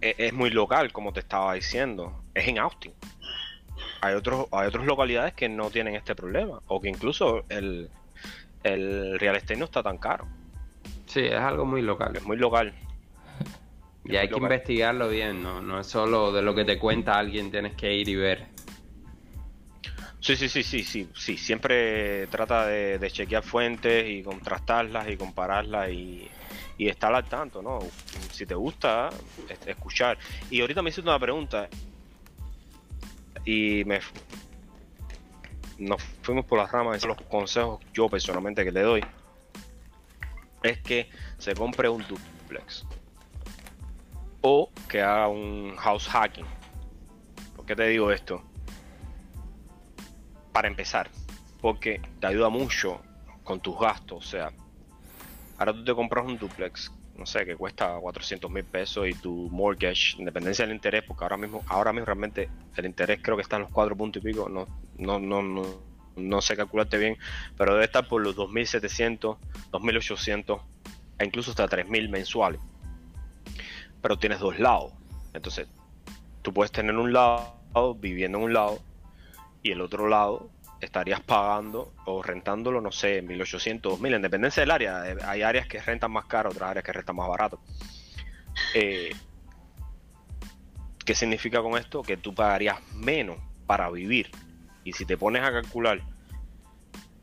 e, es muy local, como te estaba diciendo. Es en Austin. Hay, otros, hay otras localidades que no tienen este problema. O que incluso el, el real estate no está tan caro. Sí, es algo muy local. Es muy local. Y hay que investigarlo bien, ¿no? No es solo de lo que te cuenta alguien, tienes que ir y ver. Sí, sí, sí, sí, sí, sí. Siempre trata de, chequear fuentes y contrastarlas y compararlas y, estar al tanto, ¿no? Si te gusta, escuchar. Y ahorita me hiciste una pregunta y me nos fuimos por las ramas los consejos yo personalmente que le doy es que se compre un duplex. o que haga un house hacking. ¿Por qué te digo esto? Para empezar, porque te ayuda mucho con tus gastos. O sea, ahora tú te compras un duplex, no sé, que cuesta 400 mil pesos y tu mortgage, independencia del interés, porque ahora mismo, ahora mismo realmente el interés creo que está en los 4 puntos y pico, no, no, no, no, no sé calcularte bien, pero debe estar por los 2.700, 2.800 e incluso hasta 3.000 mensuales. Pero tienes dos lados. Entonces, tú puedes tener un lado viviendo en un lado y el otro lado estarías pagando o rentándolo, no sé, 1800, 2000, en dependencia del área. Eh, hay áreas que rentan más caro, otras áreas que rentan más barato. Eh, ¿Qué significa con esto? Que tú pagarías menos para vivir. Y si te pones a calcular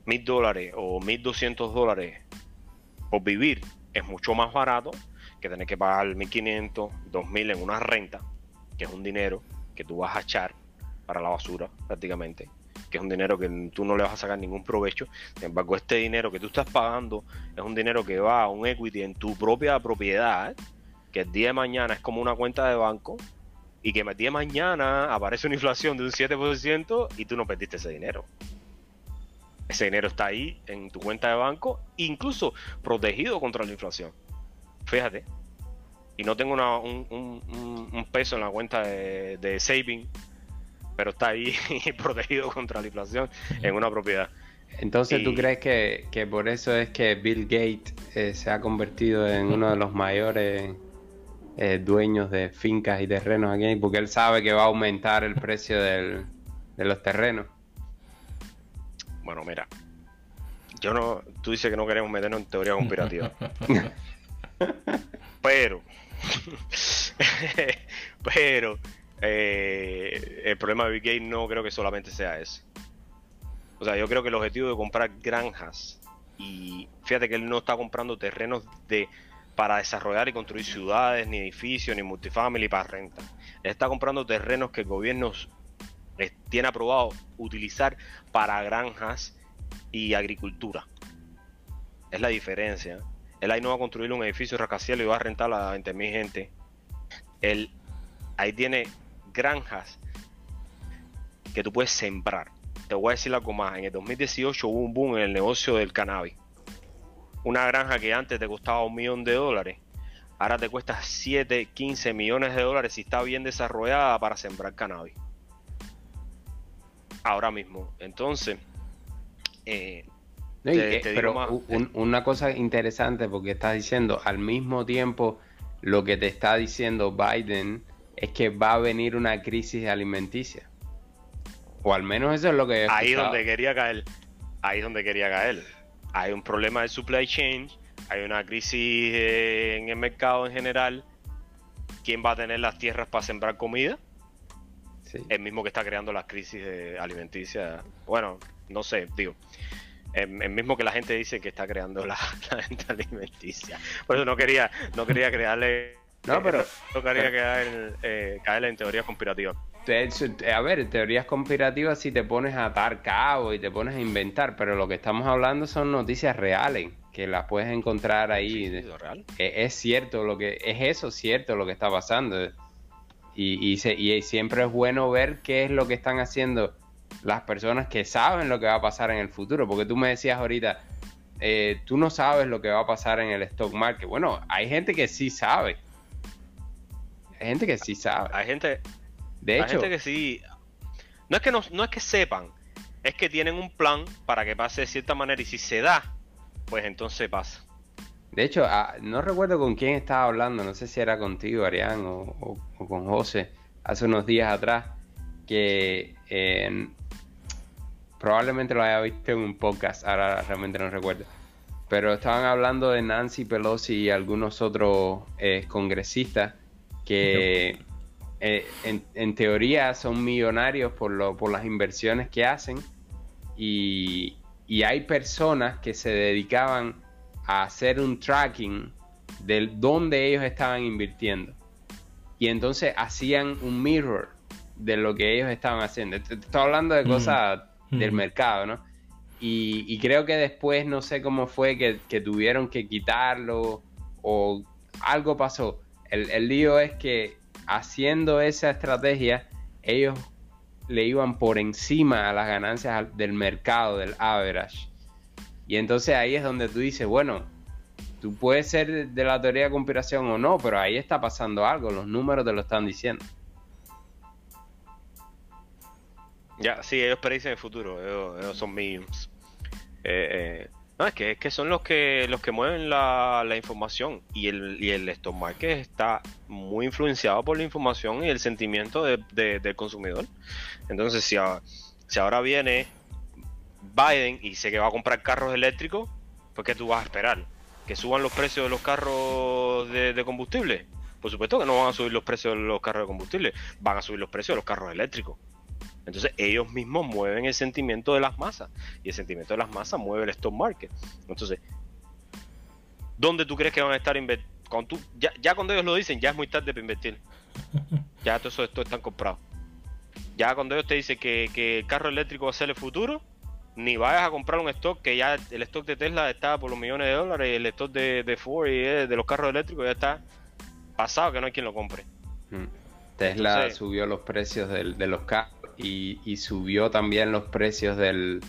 mil dólares o 1200 dólares por vivir, es mucho más barato que tener que pagar 1500, 2000 en una renta, que es un dinero que tú vas a echar para la basura prácticamente que es un dinero que tú no le vas a sacar ningún provecho. Sin embargo, este dinero que tú estás pagando es un dinero que va a un equity en tu propia propiedad, que el día de mañana es como una cuenta de banco y que el día de mañana aparece una inflación de un 7% y tú no perdiste ese dinero. Ese dinero está ahí en tu cuenta de banco, incluso protegido contra la inflación. Fíjate. Y no tengo un, peso en la cuenta de, de saving pero está ahí protegido contra la inflación en una propiedad. Entonces, ¿tú crees que, por eso es que Bill Gates eh, se ha convertido en uno de los mayores eh, dueños de fincas y terrenos aquí? Porque él sabe que va a aumentar el precio de los terrenos. Bueno, mira, yo no, tú dices que no queremos meternos en teoría conspirativa. pero, pero, eh, el problema de Big Game no creo que solamente sea ese. O sea, yo creo que el objetivo de comprar granjas y fíjate que él no está comprando terrenos de para desarrollar y construir ciudades, ni edificios, ni multifamily para renta. Él está comprando terrenos que el gobierno tiene aprobado utilizar para granjas y agricultura. Es la diferencia. Él ahí no va a construir un edificio rascacielos y va a rentar a 20.000 gente. Él ahí tiene granjas que tú puedes sembrar. Te voy a decir algo más. En el 2018 hubo un boom en el negocio del cannabis. Una granja que antes te costaba un millón de dólares, ahora te cuesta 7, 15 millones de dólares si está bien desarrollada para sembrar cannabis. Ahora mismo. Entonces, eh, pero una cosa interesante porque estás diciendo al mismo tiempo lo que te está diciendo Biden es que va a venir una crisis alimenticia. O al menos eso es lo que... Ahí donde quería caer. Ahí donde quería caer. Hay un problema de supply chain, hay una crisis en el mercado en general. ¿Quién va a tener las tierras para sembrar comida? El mismo que está creando las crisis alimenticia. Bueno, no sé, digo. El, mismo que la gente dice que está creando la, la alimenticia. Por eso no quería, no quería crearle no, pero. Tocaría caer, eh, caer en teorías conspirativas. A ver, teorías conspirativas si te pones a atar cabo y te pones a inventar, pero lo que estamos hablando son noticias reales, que las puedes encontrar ahí. real? E, es, cierto lo que es eso cierto lo que está pasando. Y, y, siempre es bueno ver qué es lo que están haciendo las personas que saben lo que va a pasar en el futuro. Porque tú me decías ahorita, eh, tú no sabes lo que va a pasar en el stock market. Bueno, hay gente que sí sabe hay gente que sí sabe. Hay gente. De hecho. gente que sí. No es que no, no es que sepan, es que tienen un plan para que pase de cierta manera y si se da, pues entonces pasa. De hecho, ah, no recuerdo con quién estaba hablando, no sé si era contigo, Arián, o, con José, hace unos días atrás, que probablemente lo haya visto en un podcast, ahora realmente no recuerdo. Pero estaban hablando de Nancy Pelosi y algunos otros eh, congresistas que eh, en, teoría son millonarios por, lo, por las inversiones que hacen y, hay personas que se dedicaban a hacer un tracking de dónde ellos estaban invirtiendo. Y entonces hacían un mirror de lo que ellos estaban haciendo. Estoy hablando de cosas del mercado, ¿no? Y, creo que después no sé cómo fue que, que tuvieron que quitarlo o algo pasó el, lío es que haciendo esa estrategia, ellos le iban por encima a las ganancias del mercado, del average. Y entonces ahí es donde tú dices, bueno, tú puedes ser de la teoría de conspiración o no, pero ahí está pasando algo, los números te lo están diciendo. Ya, sí, ellos predicen el futuro, ellos, son mediums. Eh, eh, no, es que, es que son los que los que mueven la, información y el, y el stock market está muy influenciado por la información y el sentimiento del consumidor. Entonces, si, si ahora viene Biden y dice que va a comprar carros eléctricos, pues ¿qué tú vas a esperar? ¿Que suban los precios de los carros de, de combustible? Por supuesto que no van a subir los precios de los carros de combustible, van a subir los precios de los carros eléctricos. Entonces ellos mismos mueven el sentimiento de las masas y el sentimiento de las masas mueve el stock market. Entonces, ¿dónde tú crees que van a estar invirtiendo? Ya, ya, cuando ellos lo dicen, ya es muy tarde para invertir. Ya todo eso esto están comprados. Ya cuando ellos te dicen que, que, el carro eléctrico va a ser el futuro, ni vayas a comprar un stock que ya el stock de Tesla está por los millones de dólares y el stock de, Ford y de los carros eléctricos ya está pasado que no hay quien lo compre. Mm. Tesla subió los precios de los carros y, subió también los precios del,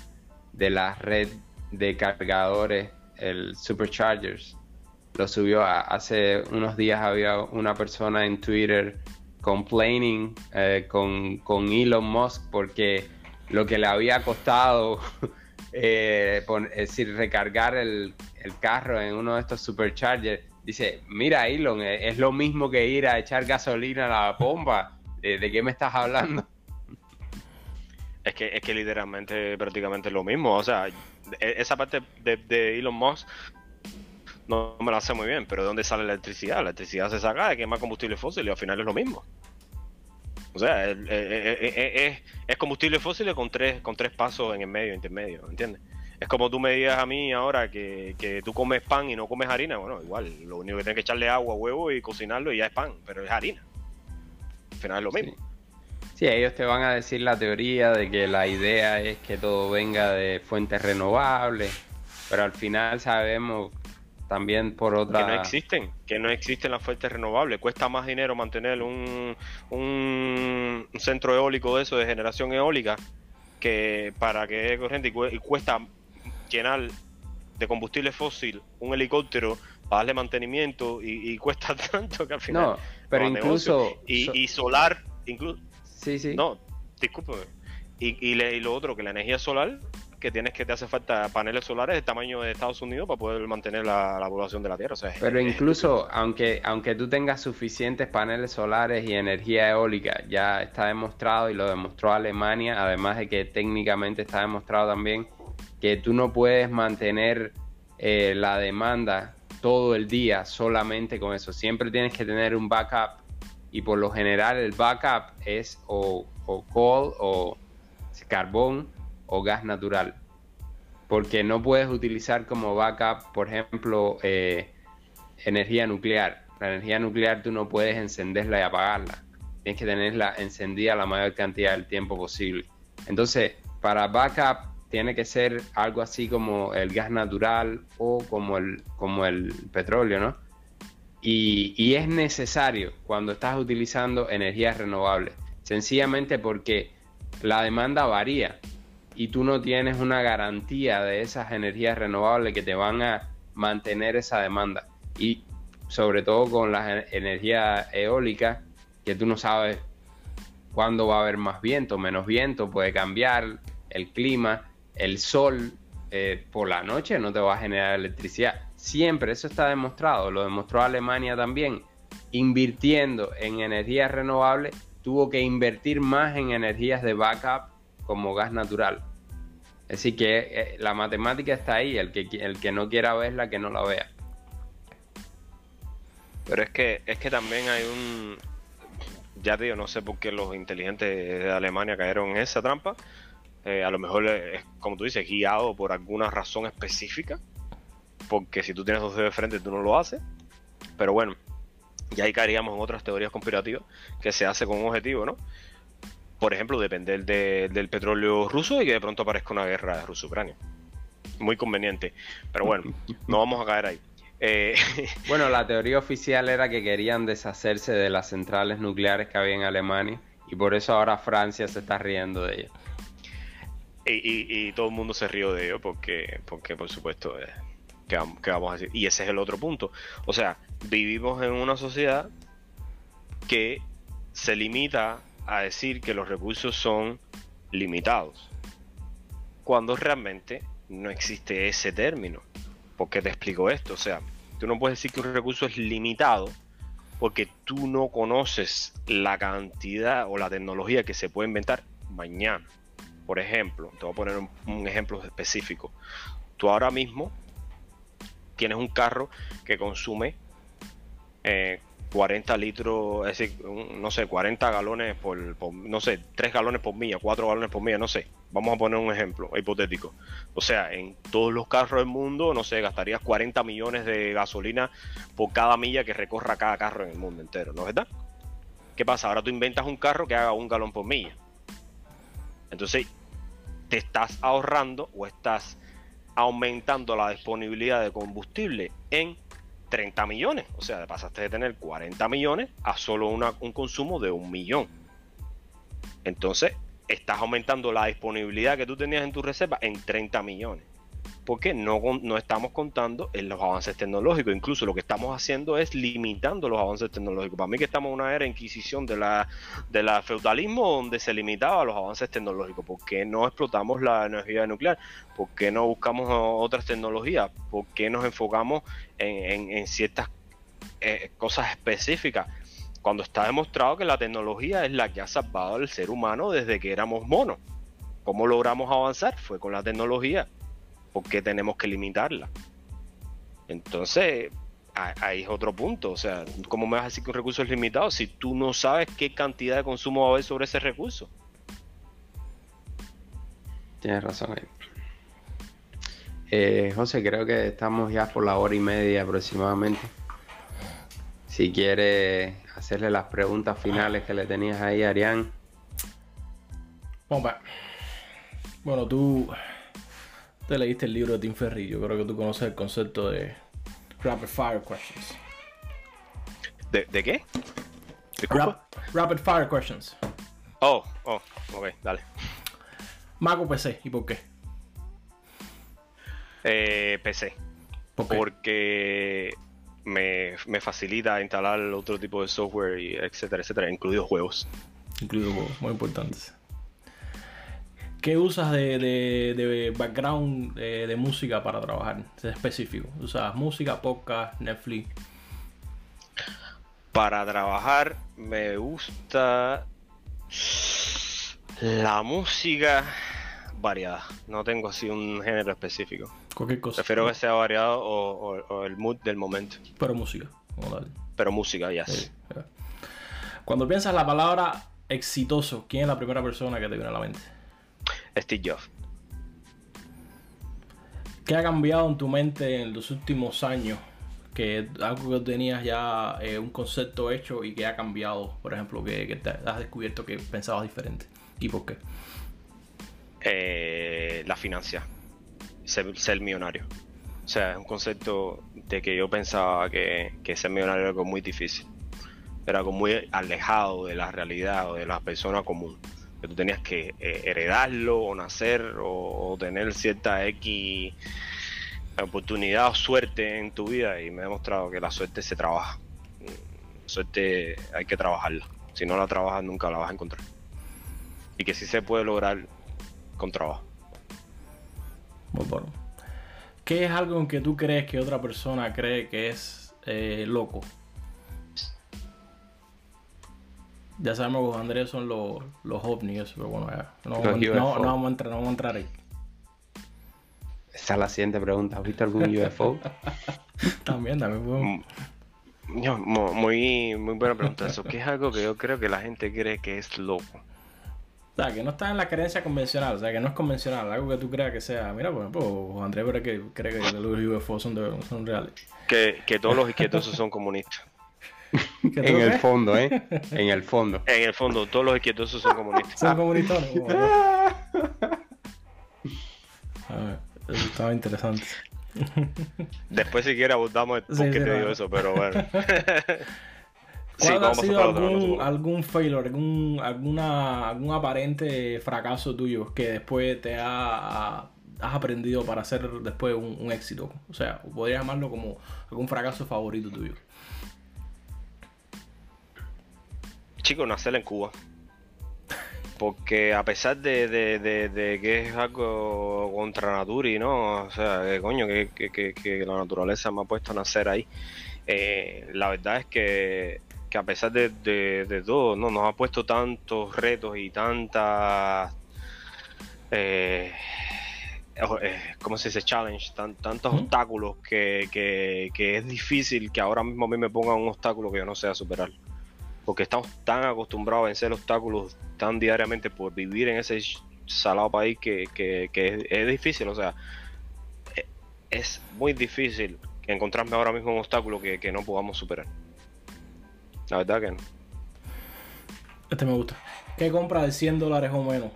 de la red de cargadores, el Superchargers. Lo subió hace unos días había una persona en Twitter complaining eh, con, con, Elon Musk porque lo que le había costado eh, es decir, recargar el, el, carro en uno de estos superchargers. Dice, mira Elon, es lo mismo que ir a echar gasolina a la bomba. ¿De qué me estás hablando? Es que, es que literalmente prácticamente es lo mismo. O sea, e, esa parte de, Elon Musk no me la sé muy bien, pero ¿de dónde sale la electricidad? La electricidad se saca de quemar combustible fósil y al final es lo mismo. O sea, es, combustible fósil con tres, con tres pasos en el medio, intermedio, ¿entiendes? Es como tú me digas a mí ahora que, que, tú comes pan y no comes harina. Bueno, igual, lo único que tienes que echarle agua, huevo y cocinarlo y ya es pan, pero es harina. Al final es lo mismo. Sí, ellos te van a decir la teoría de que la idea es que todo venga de fuentes renovables, pero al final sabemos también por otra... Que no existen, que no existen las fuentes renovables. Cuesta más dinero mantener un, un, centro eólico de eso, de generación eólica, que para que es corriente y cuesta llenar de combustible fósil un helicóptero para darle mantenimiento y, cuesta tanto que al final... No, pero incluso... Y, y solar, incluso Sí, sí. No, discúlpeme. Y, y, lo otro, que la energía solar, que tienes que te hace falta paneles solares del tamaño de Estados Unidos para poder mantener la, población de la Tierra. Pero incluso, aunque, aunque tú tengas suficientes paneles solares y energía eólica, ya está demostrado y lo demostró Alemania, además de que técnicamente está demostrado también que tú no puedes mantener eh, la demanda todo el día solamente con eso. Siempre tienes que tener un backup y por lo general el backup es o, o coal o carbón o gas natural. Porque no puedes utilizar como backup, por ejemplo, eh, energía nuclear. La energía nuclear tú no puedes encenderla y apagarla. Tienes que tenerla encendida la mayor cantidad del tiempo posible. Entonces, para backup tiene que ser algo así como el gas natural o como el, como el petróleo, ¿no? Y, es necesario cuando estás utilizando energías renovables, sencillamente porque la demanda varía y tú no tienes una garantía de esas energías renovables que te van a mantener esa demanda. Y sobre todo con las energías eólicas, que tú no sabes cuándo va a haber más viento, menos viento, puede cambiar el clima, el sol eh, por la noche no te va a generar electricidad siempre, eso está demostrado, lo demostró Alemania también, invirtiendo en energías renovables, tuvo que invertir más en energías de backup como gas natural. Así que eh, la matemática está ahí, el que, el que no quiera verla, que no la vea. Pero es que, es que también hay un... Ya te digo, no sé por qué los inteligentes de Alemania cayeron en esa trampa. Eh, a lo mejor es, como tú dices, guiado por alguna razón específica porque si tú tienes dos de frente tú no lo haces. Pero bueno, ya ahí caeríamos en otras teorías conspirativas que se hace con un objetivo, ¿no? Por ejemplo, depender del petróleo ruso y que de pronto aparezca una guerra ruso-ucrania. Muy conveniente. Pero bueno, no vamos a caer ahí. Eh, bueno, la teoría oficial era que querían deshacerse de las centrales nucleares que había en Alemania y por eso ahora Francia se está riendo de ellas. Y, todo el mundo se rió de ello porque, porque por supuesto, eh, ¿qué, vamos a decir? Y ese es el otro punto. O sea, vivimos en una sociedad que se limita a decir que los recursos son limitados, cuando realmente no existe ese término. ¿Por qué te explico esto? O sea, tú no puedes decir que un recurso es limitado porque tú no conoces la cantidad o la tecnología que se puede inventar mañana. Por ejemplo, te voy a poner un, ejemplo específico. Tú ahora mismo tienes un carro que consume eh, 40 litros, es decir, no sé, 40 galones por, no sé, 3 galones por milla, 4 galones por milla, no sé. Vamos a poner un ejemplo hipotético. O sea, en todos los carros del mundo, no sé, gastarías 40 millones de gasolina por cada milla que recorra cada carro en el mundo entero, ¿no es verdad? ¿Qué pasa? Ahora tú inventas un carro que haga un galón por milla. Entonces, te estás ahorrando o estás aumentando la disponibilidad de combustible en 30 millones. O sea, pasaste de tener 40 millones a solo un consumo de un millón. Entonces, estás aumentando la disponibilidad que tú tenías en tu reserva en 30 millones porque no, no estamos contando en los avances tecnológicos. Incluso lo que estamos haciendo es limitando los avances tecnológicos. Para mí que estamos en una era de inquisición de la, feudalismo donde se limitaba los avances tecnológicos. ¿Por qué no explotamos la energía nuclear? ¿Por qué no buscamos otras tecnologías? ¿Por qué nos enfocamos en, ciertas eh, cosas específicas? Cuando está demostrado que la tecnología es la que ha salvado al ser humano desde que éramos monos. ¿Cómo logramos avanzar? Fue con la tecnología ¿por qué tenemos que limitarla? Entonces, ahí es otro punto. O sea, ¿cómo me vas a decir que un recurso es limitado si tú no sabes qué cantidad de consumo va a haber sobre ese recurso? Tienes razón ahí. Eh, José, creo que estamos ya por la hora y media aproximadamente. Si quieres hacerle las preguntas finales que le tenías ahí a Arián. Bueno, tú te leíste el libro de Tim Ferry, yo creo que tú conoces el concepto de Rapid Fire Questions. ¿De, qué? rapid Fire Questions. Oh, oh, ok, dale. Mac o PC, ¿y por qué? Eh, PC. Porque me, me, facilita instalar otro tipo de software, y etcétera, etcétera, incluidos juegos. Incluidos juegos, muy importantes. ¿Qué usas de, background eh, de, música para trabajar? Es específico. ¿Usas música, podcast, Netflix? Para trabajar me gusta la música variada. No tengo así un género específico. Cualquier cosa. Prefiero que sea variado o, el mood del momento. Pero música. Pero música, ya. Cuando piensas la palabra exitoso, ¿quién es la primera persona que te viene a la mente? Steve Jobs. ¿Qué ha cambiado en tu mente en los últimos años? Que algo que tenías ya eh, un concepto hecho y que ha cambiado, por ejemplo, que, te has descubierto que pensabas diferente. ¿Y por qué? Eh, la financia, ser, millonario. O sea, es un concepto de que yo pensaba que, que ser millonario era algo muy difícil. Era algo muy alejado de la realidad o de la persona común que tú tenías que eh, heredarlo o nacer o, tener cierta X oportunidad o suerte en tu vida y me ha demostrado que la suerte se trabaja. La suerte hay que trabajarla. Si no la trabajas nunca la vas a encontrar. Y que sí se puede lograr con trabajo. Muy bueno. ¿Qué es algo en que tú crees que otra persona cree que es eh, loco? Ya sabemos que los Andrés son los, los ovnis, pero bueno, no, vamos a entrar, no vamos a entrar ahí. Esa es la siguiente pregunta. ¿Has visto algún UFO? también, también mm, muy, muy buena pregunta eso. ¿Qué es algo que yo creo que la gente cree que es loco? O sea, que no está en la creencia convencional, o sea, que no es convencional, algo que tú creas que sea. Mira, por ejemplo, Andrés cree que, cree que los UFO son, son reales. Que, que todos los izquierdos son comunistas. en el fondo, ¿eh? En el fondo. En el fondo, todos los izquierdosos son comunistas. Son comunistas. A ver, eso estaba interesante. Después si quieres abundamos por Sí, qué sí, te no. digo eso, pero bueno. Sí, ¿Cuál ha sido algún, algún failure, algún, alguna, algún aparente fracaso tuyo que después te ha, has aprendido para hacer después un, un éxito? O sea, podrías llamarlo como algún fracaso favorito tuyo. Chicos, nacer en Cuba. Porque a pesar de, de- de- de que es algo contra Naturi, ¿no? O sea, que coño, que, que- que- que la naturaleza me ha puesto a nacer ahí. eh, la verdad es que, que a pesar de, todo, ¿no? Nos ha puesto tantos retos y tantas... Eh, eh, ¿Cómo se dice? Challenge, tan- tantos obstáculos que, que- que es difícil que ahora mismo a mí me pongan un obstáculo que yo no sea superar porque estamos tan acostumbrados a vencer obstáculos tan diariamente por vivir en ese salado país que, es difícil, o sea, e- es muy difícil encontrarme ahora mismo un obstáculo que, que no podamos superar. La verdad que no. Este me gusta. ¿Qué compra de 100 dólares o menos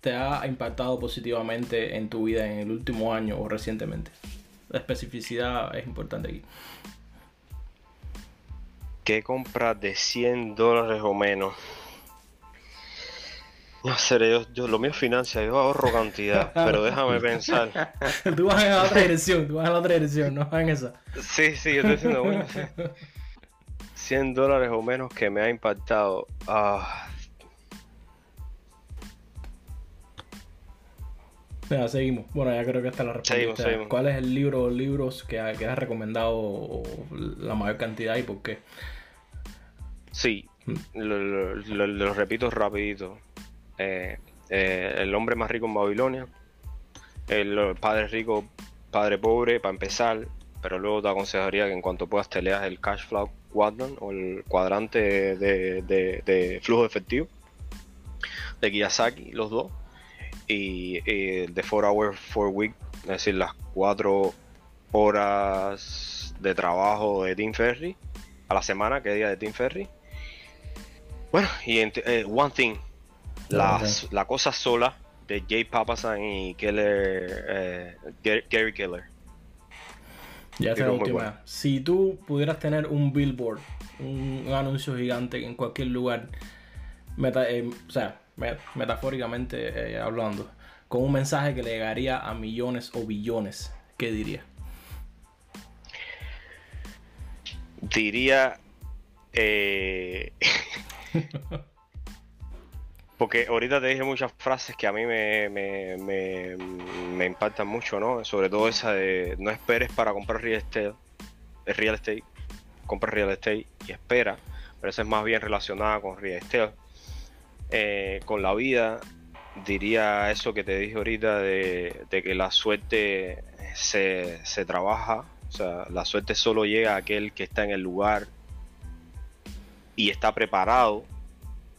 te ha impactado positivamente en tu vida en el último año o recientemente? La especificidad es importante aquí. ¿Qué compra de 100 dólares o menos? No sé, yo, yo- lo mío es financia, yo ahorro cantidad, pero déjame pensar. tú vas en la otra dirección, tú vas en la otra dirección, no vas en esa. Sí, sí, yo estoy diciendo, bueno, sí. 100 dólares o menos que me ha impactado. Ah, Venga, seguimos. Bueno, ya creo que esta la Seguimos, respondiste. seguimos. ¿Cuál es el libro o libros que, ha- que has recomendado la mayor cantidad y por qué? sí, Mm. lo, lo- lo- lo repito rapidito. Eh, eh, el hombre más rico en Babilonia. El padre rico, padre pobre, para empezar. Pero luego te aconsejaría que en cuanto puedas te leas el Cash Flow Quadrant o el cuadrante de, de- de flujo efectivo de Kiyosaki, los dos. Y, el de 4 Hour 4 Week, es decir, las 4 horas de trabajo de Tim Ferry a la semana, que día de Tim Ferry. Bueno, y eh, One Thing, la, la cosa sola de Jay Papasan y Keller, eh, Gary, Gary Keller. Ya esta es Libro la última. bueno. Si tú pudieras tener un billboard, un, un anuncio gigante en cualquier lugar, meta- eh, o sea, metafóricamente eh, hablando, con un mensaje que le llegaría a millones o billones, ¿qué diría? Diría. eh, porque ahorita te dije muchas frases que a mí me, me, me, impactan mucho, ¿no? Sobre todo esa de no esperes para comprar real estate. Real estate. Compra real estate y espera. Pero esa es más bien relacionada con real estate. Eh, con la vida, diría eso que te dije ahorita de, que la suerte se, se trabaja. O sea, la suerte solo llega a aquel que está en el lugar y está preparado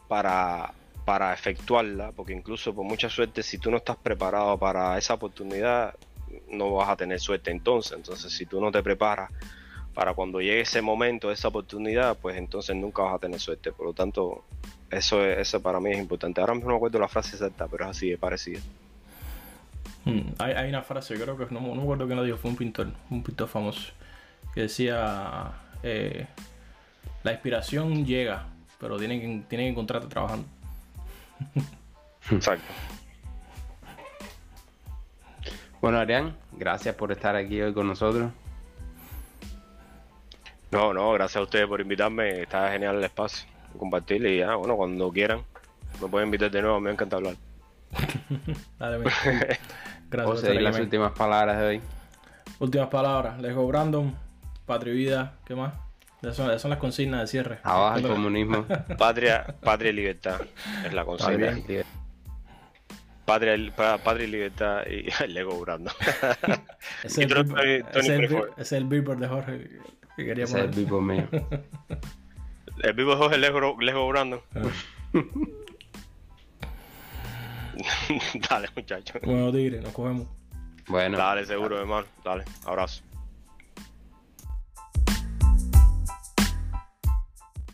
para, para efectuarla, porque incluso por mucha suerte, si tú no estás preparado para esa oportunidad, no vas a tener suerte entonces. Entonces, si tú no te preparas para cuando llegue ese momento, esa oportunidad, pues entonces nunca vas a tener suerte. Por lo tanto, eso, es- eso para mí es importante. Ahora mismo no me acuerdo la frase exacta, pero es así de parecida. Hmm, Hay, hay una frase, creo que no, no me acuerdo quién la dijo, fue un pintor, un pintor famoso, que decía, eh, la inspiración llega, pero tienen que, tienen que encontrarte trabajando. Exacto. Bueno, Arián, gracias por estar aquí hoy con nosotros. No, no, gracias a ustedes por invitarme. Está genial el espacio. Compartir y ya, bueno, cuando quieran, me pueden invitar de nuevo. Me encanta hablar. Dale, mira. Gracias por José, las men. últimas palabras de hoy. Últimas palabras. Lego Brandon, Patria y Vida, ¿qué más? Esas son, son las consignas de cierre. Abajo el comunismo. Patria, patria y libertad es la consigna. Patria, pa- patria y libertad y Lego Brando. Ese es el Tony- es el es billboard de Jorge que quería Ese es el mío. El vivo Jorge Lego, Lego Brando. Ah. Dale, muchachos. Bueno, Tigre, nos cogemos. Bueno. Dale, seguro, hermano. Dale, abrazo.